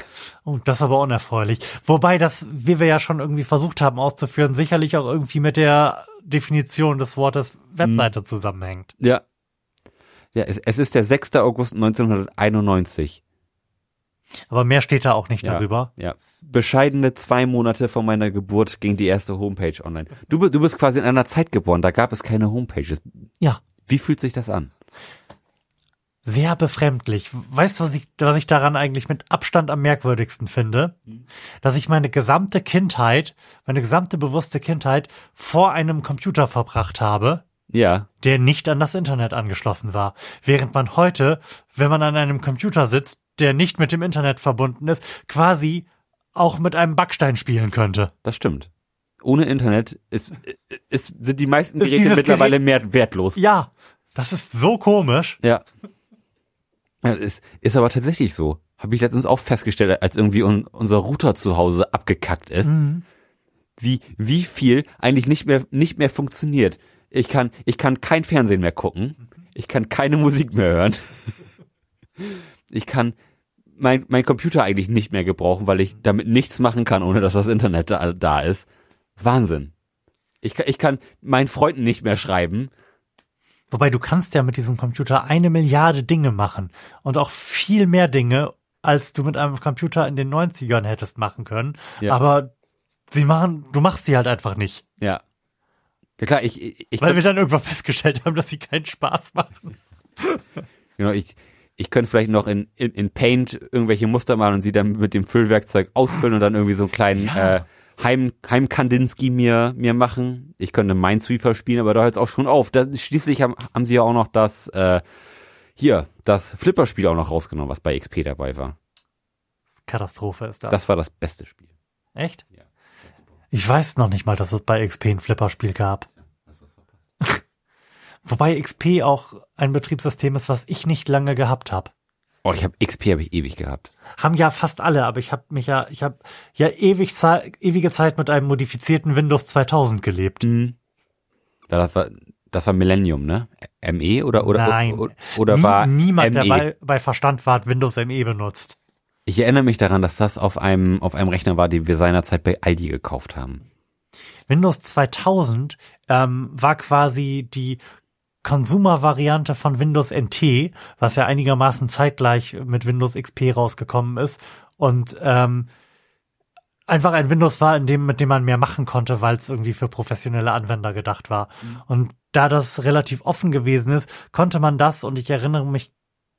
Oh, das ist aber unerfreulich. Wobei das, wie wir ja schon irgendwie versucht haben auszuführen, sicherlich auch irgendwie mit der Definition des Wortes Webseite Hm. zusammenhängt. Ja. Ja, es, es ist der 6. August 1991. Aber mehr steht da auch nicht Ja. darüber. Ja. Bescheidene zwei Monate vor meiner Geburt ging die erste Homepage online. Du, du bist quasi in einer Zeit geboren, da gab es keine Homepages. Ja. Wie fühlt sich das an? Sehr befremdlich. Weißt du, was ich, was ich daran eigentlich mit Abstand am merkwürdigsten finde? Dass ich meine gesamte Kindheit, meine gesamte bewusste Kindheit vor einem Computer verbracht habe, Ja. der nicht an das Internet angeschlossen war. Während man heute, wenn man an einem Computer sitzt, der nicht mit dem Internet verbunden ist, quasi auch mit einem Backstein spielen könnte. Das stimmt. Ohne Internet ist, ist, sind die meisten Ist Geräte mittlerweile mehr wertlos. Ja, das ist so komisch. Ja. ja ist, ist aber tatsächlich so. Habe ich letztens auch festgestellt, als irgendwie un, unser Router zu Hause abgekackt ist. Wie, wie viel eigentlich nicht mehr, nicht mehr funktioniert. Ich kann, ich kann kein Fernsehen mehr gucken. Ich kann keine Musik mehr hören. Ich kann mein, mein Computer eigentlich nicht mehr gebrauchen, weil ich damit nichts machen kann, ohne dass das Internet da, da ist. Wahnsinn. Ich, kann- ich kann meinen Freunden nicht mehr schreiben. Wobei du kannst ja mit diesem Computer eine Milliarde Dinge machen und auch viel mehr Dinge, als du mit einem Computer in den 90ern hättest machen können. Ja. Aber sie machen, du machst sie halt einfach nicht. Ja. Ja klar, ich, ich, ich Weil wir dann irgendwann festgestellt haben, dass sie keinen Spaß machen. Genau, ich, ich könnte vielleicht noch in, in, in Paint irgendwelche Muster malen und sie dann mit dem Füllwerkzeug ausfüllen und dann irgendwie so einen kleinen Ja. äh, Heim, Heimkandinsky mir, mir machen. Ich könnte Minesweeper spielen, aber da hört es auch schon auf. Da, schließlich haben, haben sie ja auch noch das, äh, hier, das Flipperspiel auch noch rausgenommen, was bei XP dabei war. Katastrophe ist das. Das war das beste Spiel. Echt? Ja. Ich weiß noch nicht mal, dass es bei XP ein Flipperspiel gab. Wobei XP auch ein Betriebssystem ist, was ich nicht lange gehabt habe. Oh, ich habe XP habe ich ewig gehabt. Haben ja fast alle, aber ich habe mich ja, ich habe ja ewig ewige Zeit mit einem modifizierten Windows 2000 gelebt. Mhm. Das war, das war Millennium, ne? ME oder oder Nein. oder, oder war niemand, der ME? bei, bei Verstand war, hat Windows ME benutzt. Ich erinnere mich daran, dass das auf einem auf einem Rechner war, den wir seinerzeit bei Aldi gekauft haben. Windows 2000 ähm, war quasi die Consumer-Variante von Windows NT, was ja einigermaßen zeitgleich mit Windows XP rausgekommen ist und ähm, einfach ein Windows war, in dem, mit dem man mehr machen konnte, weil es irgendwie für professionelle Anwender gedacht war. Und da das relativ offen gewesen ist, konnte man das, und ich erinnere mich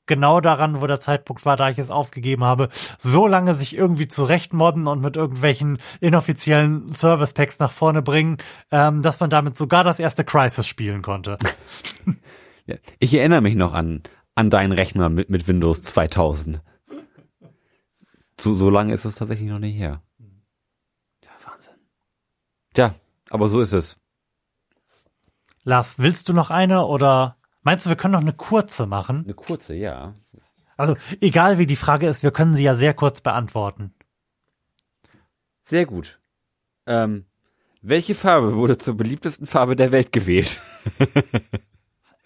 genau daran, wo der Zeitpunkt war, da ich es aufgegeben habe, so lange sich irgendwie zurechtmodden und mit irgendwelchen inoffiziellen Service Packs nach vorne bringen, ähm, dass man damit sogar das erste Crisis spielen konnte. Ich erinnere mich noch an an deinen Rechner mit mit Windows 2000. So, so lange ist es tatsächlich noch nicht her. Ja, Wahnsinn. Tja, aber so ist es. Lars, willst du noch eine oder meinst du, wir können noch eine kurze machen? Eine kurze, ja. Also, egal wie die Frage ist, wir können sie ja sehr kurz beantworten. Sehr gut. Ähm, welche Farbe wurde zur beliebtesten Farbe der Welt gewählt?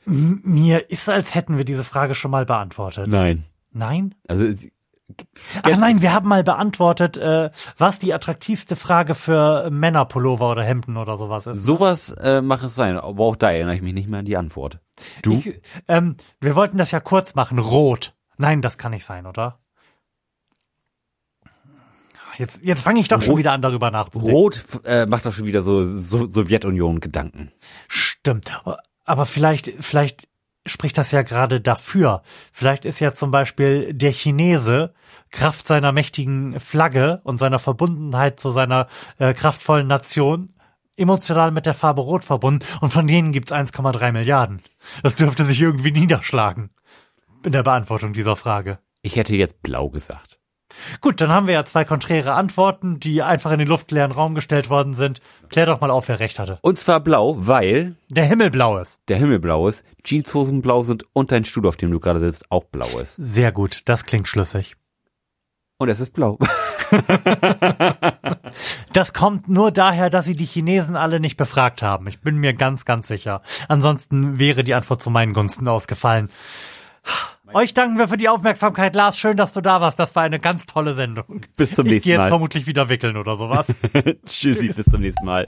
Mir ist, als hätten wir diese Frage schon mal beantwortet. Nein. Nein? Also Ach nein, wir haben mal beantwortet, äh, was die attraktivste Frage für Männerpullover oder Hemden oder sowas ist. sowas äh, mag es sein, aber auch da erinnere ich mich nicht mehr an die Antwort. Du? Ich, ähm, wir wollten das ja kurz machen. Rot. Nein, das kann nicht sein, oder? Jetzt, jetzt fange ich doch schon Rot- wieder an, darüber nachzudenken. Rot äh, macht doch schon wieder so, so Sowjetunion-Gedanken. Stimmt. Aber vielleicht, vielleicht spricht das ja gerade dafür. Vielleicht ist ja zum Beispiel der Chinese Kraft seiner mächtigen Flagge und seiner Verbundenheit zu seiner äh, kraftvollen Nation emotional mit der Farbe Rot verbunden und von denen gibt's 1,3 Milliarden. Das dürfte sich irgendwie niederschlagen in der Beantwortung dieser Frage. Ich hätte jetzt blau gesagt. Gut, dann haben wir ja zwei konträre Antworten, die einfach in den luftleeren Raum gestellt worden sind. Klär doch mal auf, wer recht hatte. Und zwar blau, weil Der Himmel blau ist. der Himmel blau ist, Jeanshosen blau sind und dein Stuhl, auf dem du gerade sitzt, auch blau ist. Sehr gut, das klingt schlüssig. Und es ist blau. Das kommt nur daher, dass sie die Chinesen alle nicht befragt haben. Ich bin mir ganz, ganz sicher. Ansonsten wäre die Antwort zu meinen Gunsten ausgefallen. Euch danken wir für die Aufmerksamkeit, Lars. Schön, dass du da warst. Das war eine ganz tolle Sendung. Bis zum Ich nächsten gehe jetzt Mal. vermutlich wieder wickeln oder sowas. Tschüssi, bis zum nächsten Mal.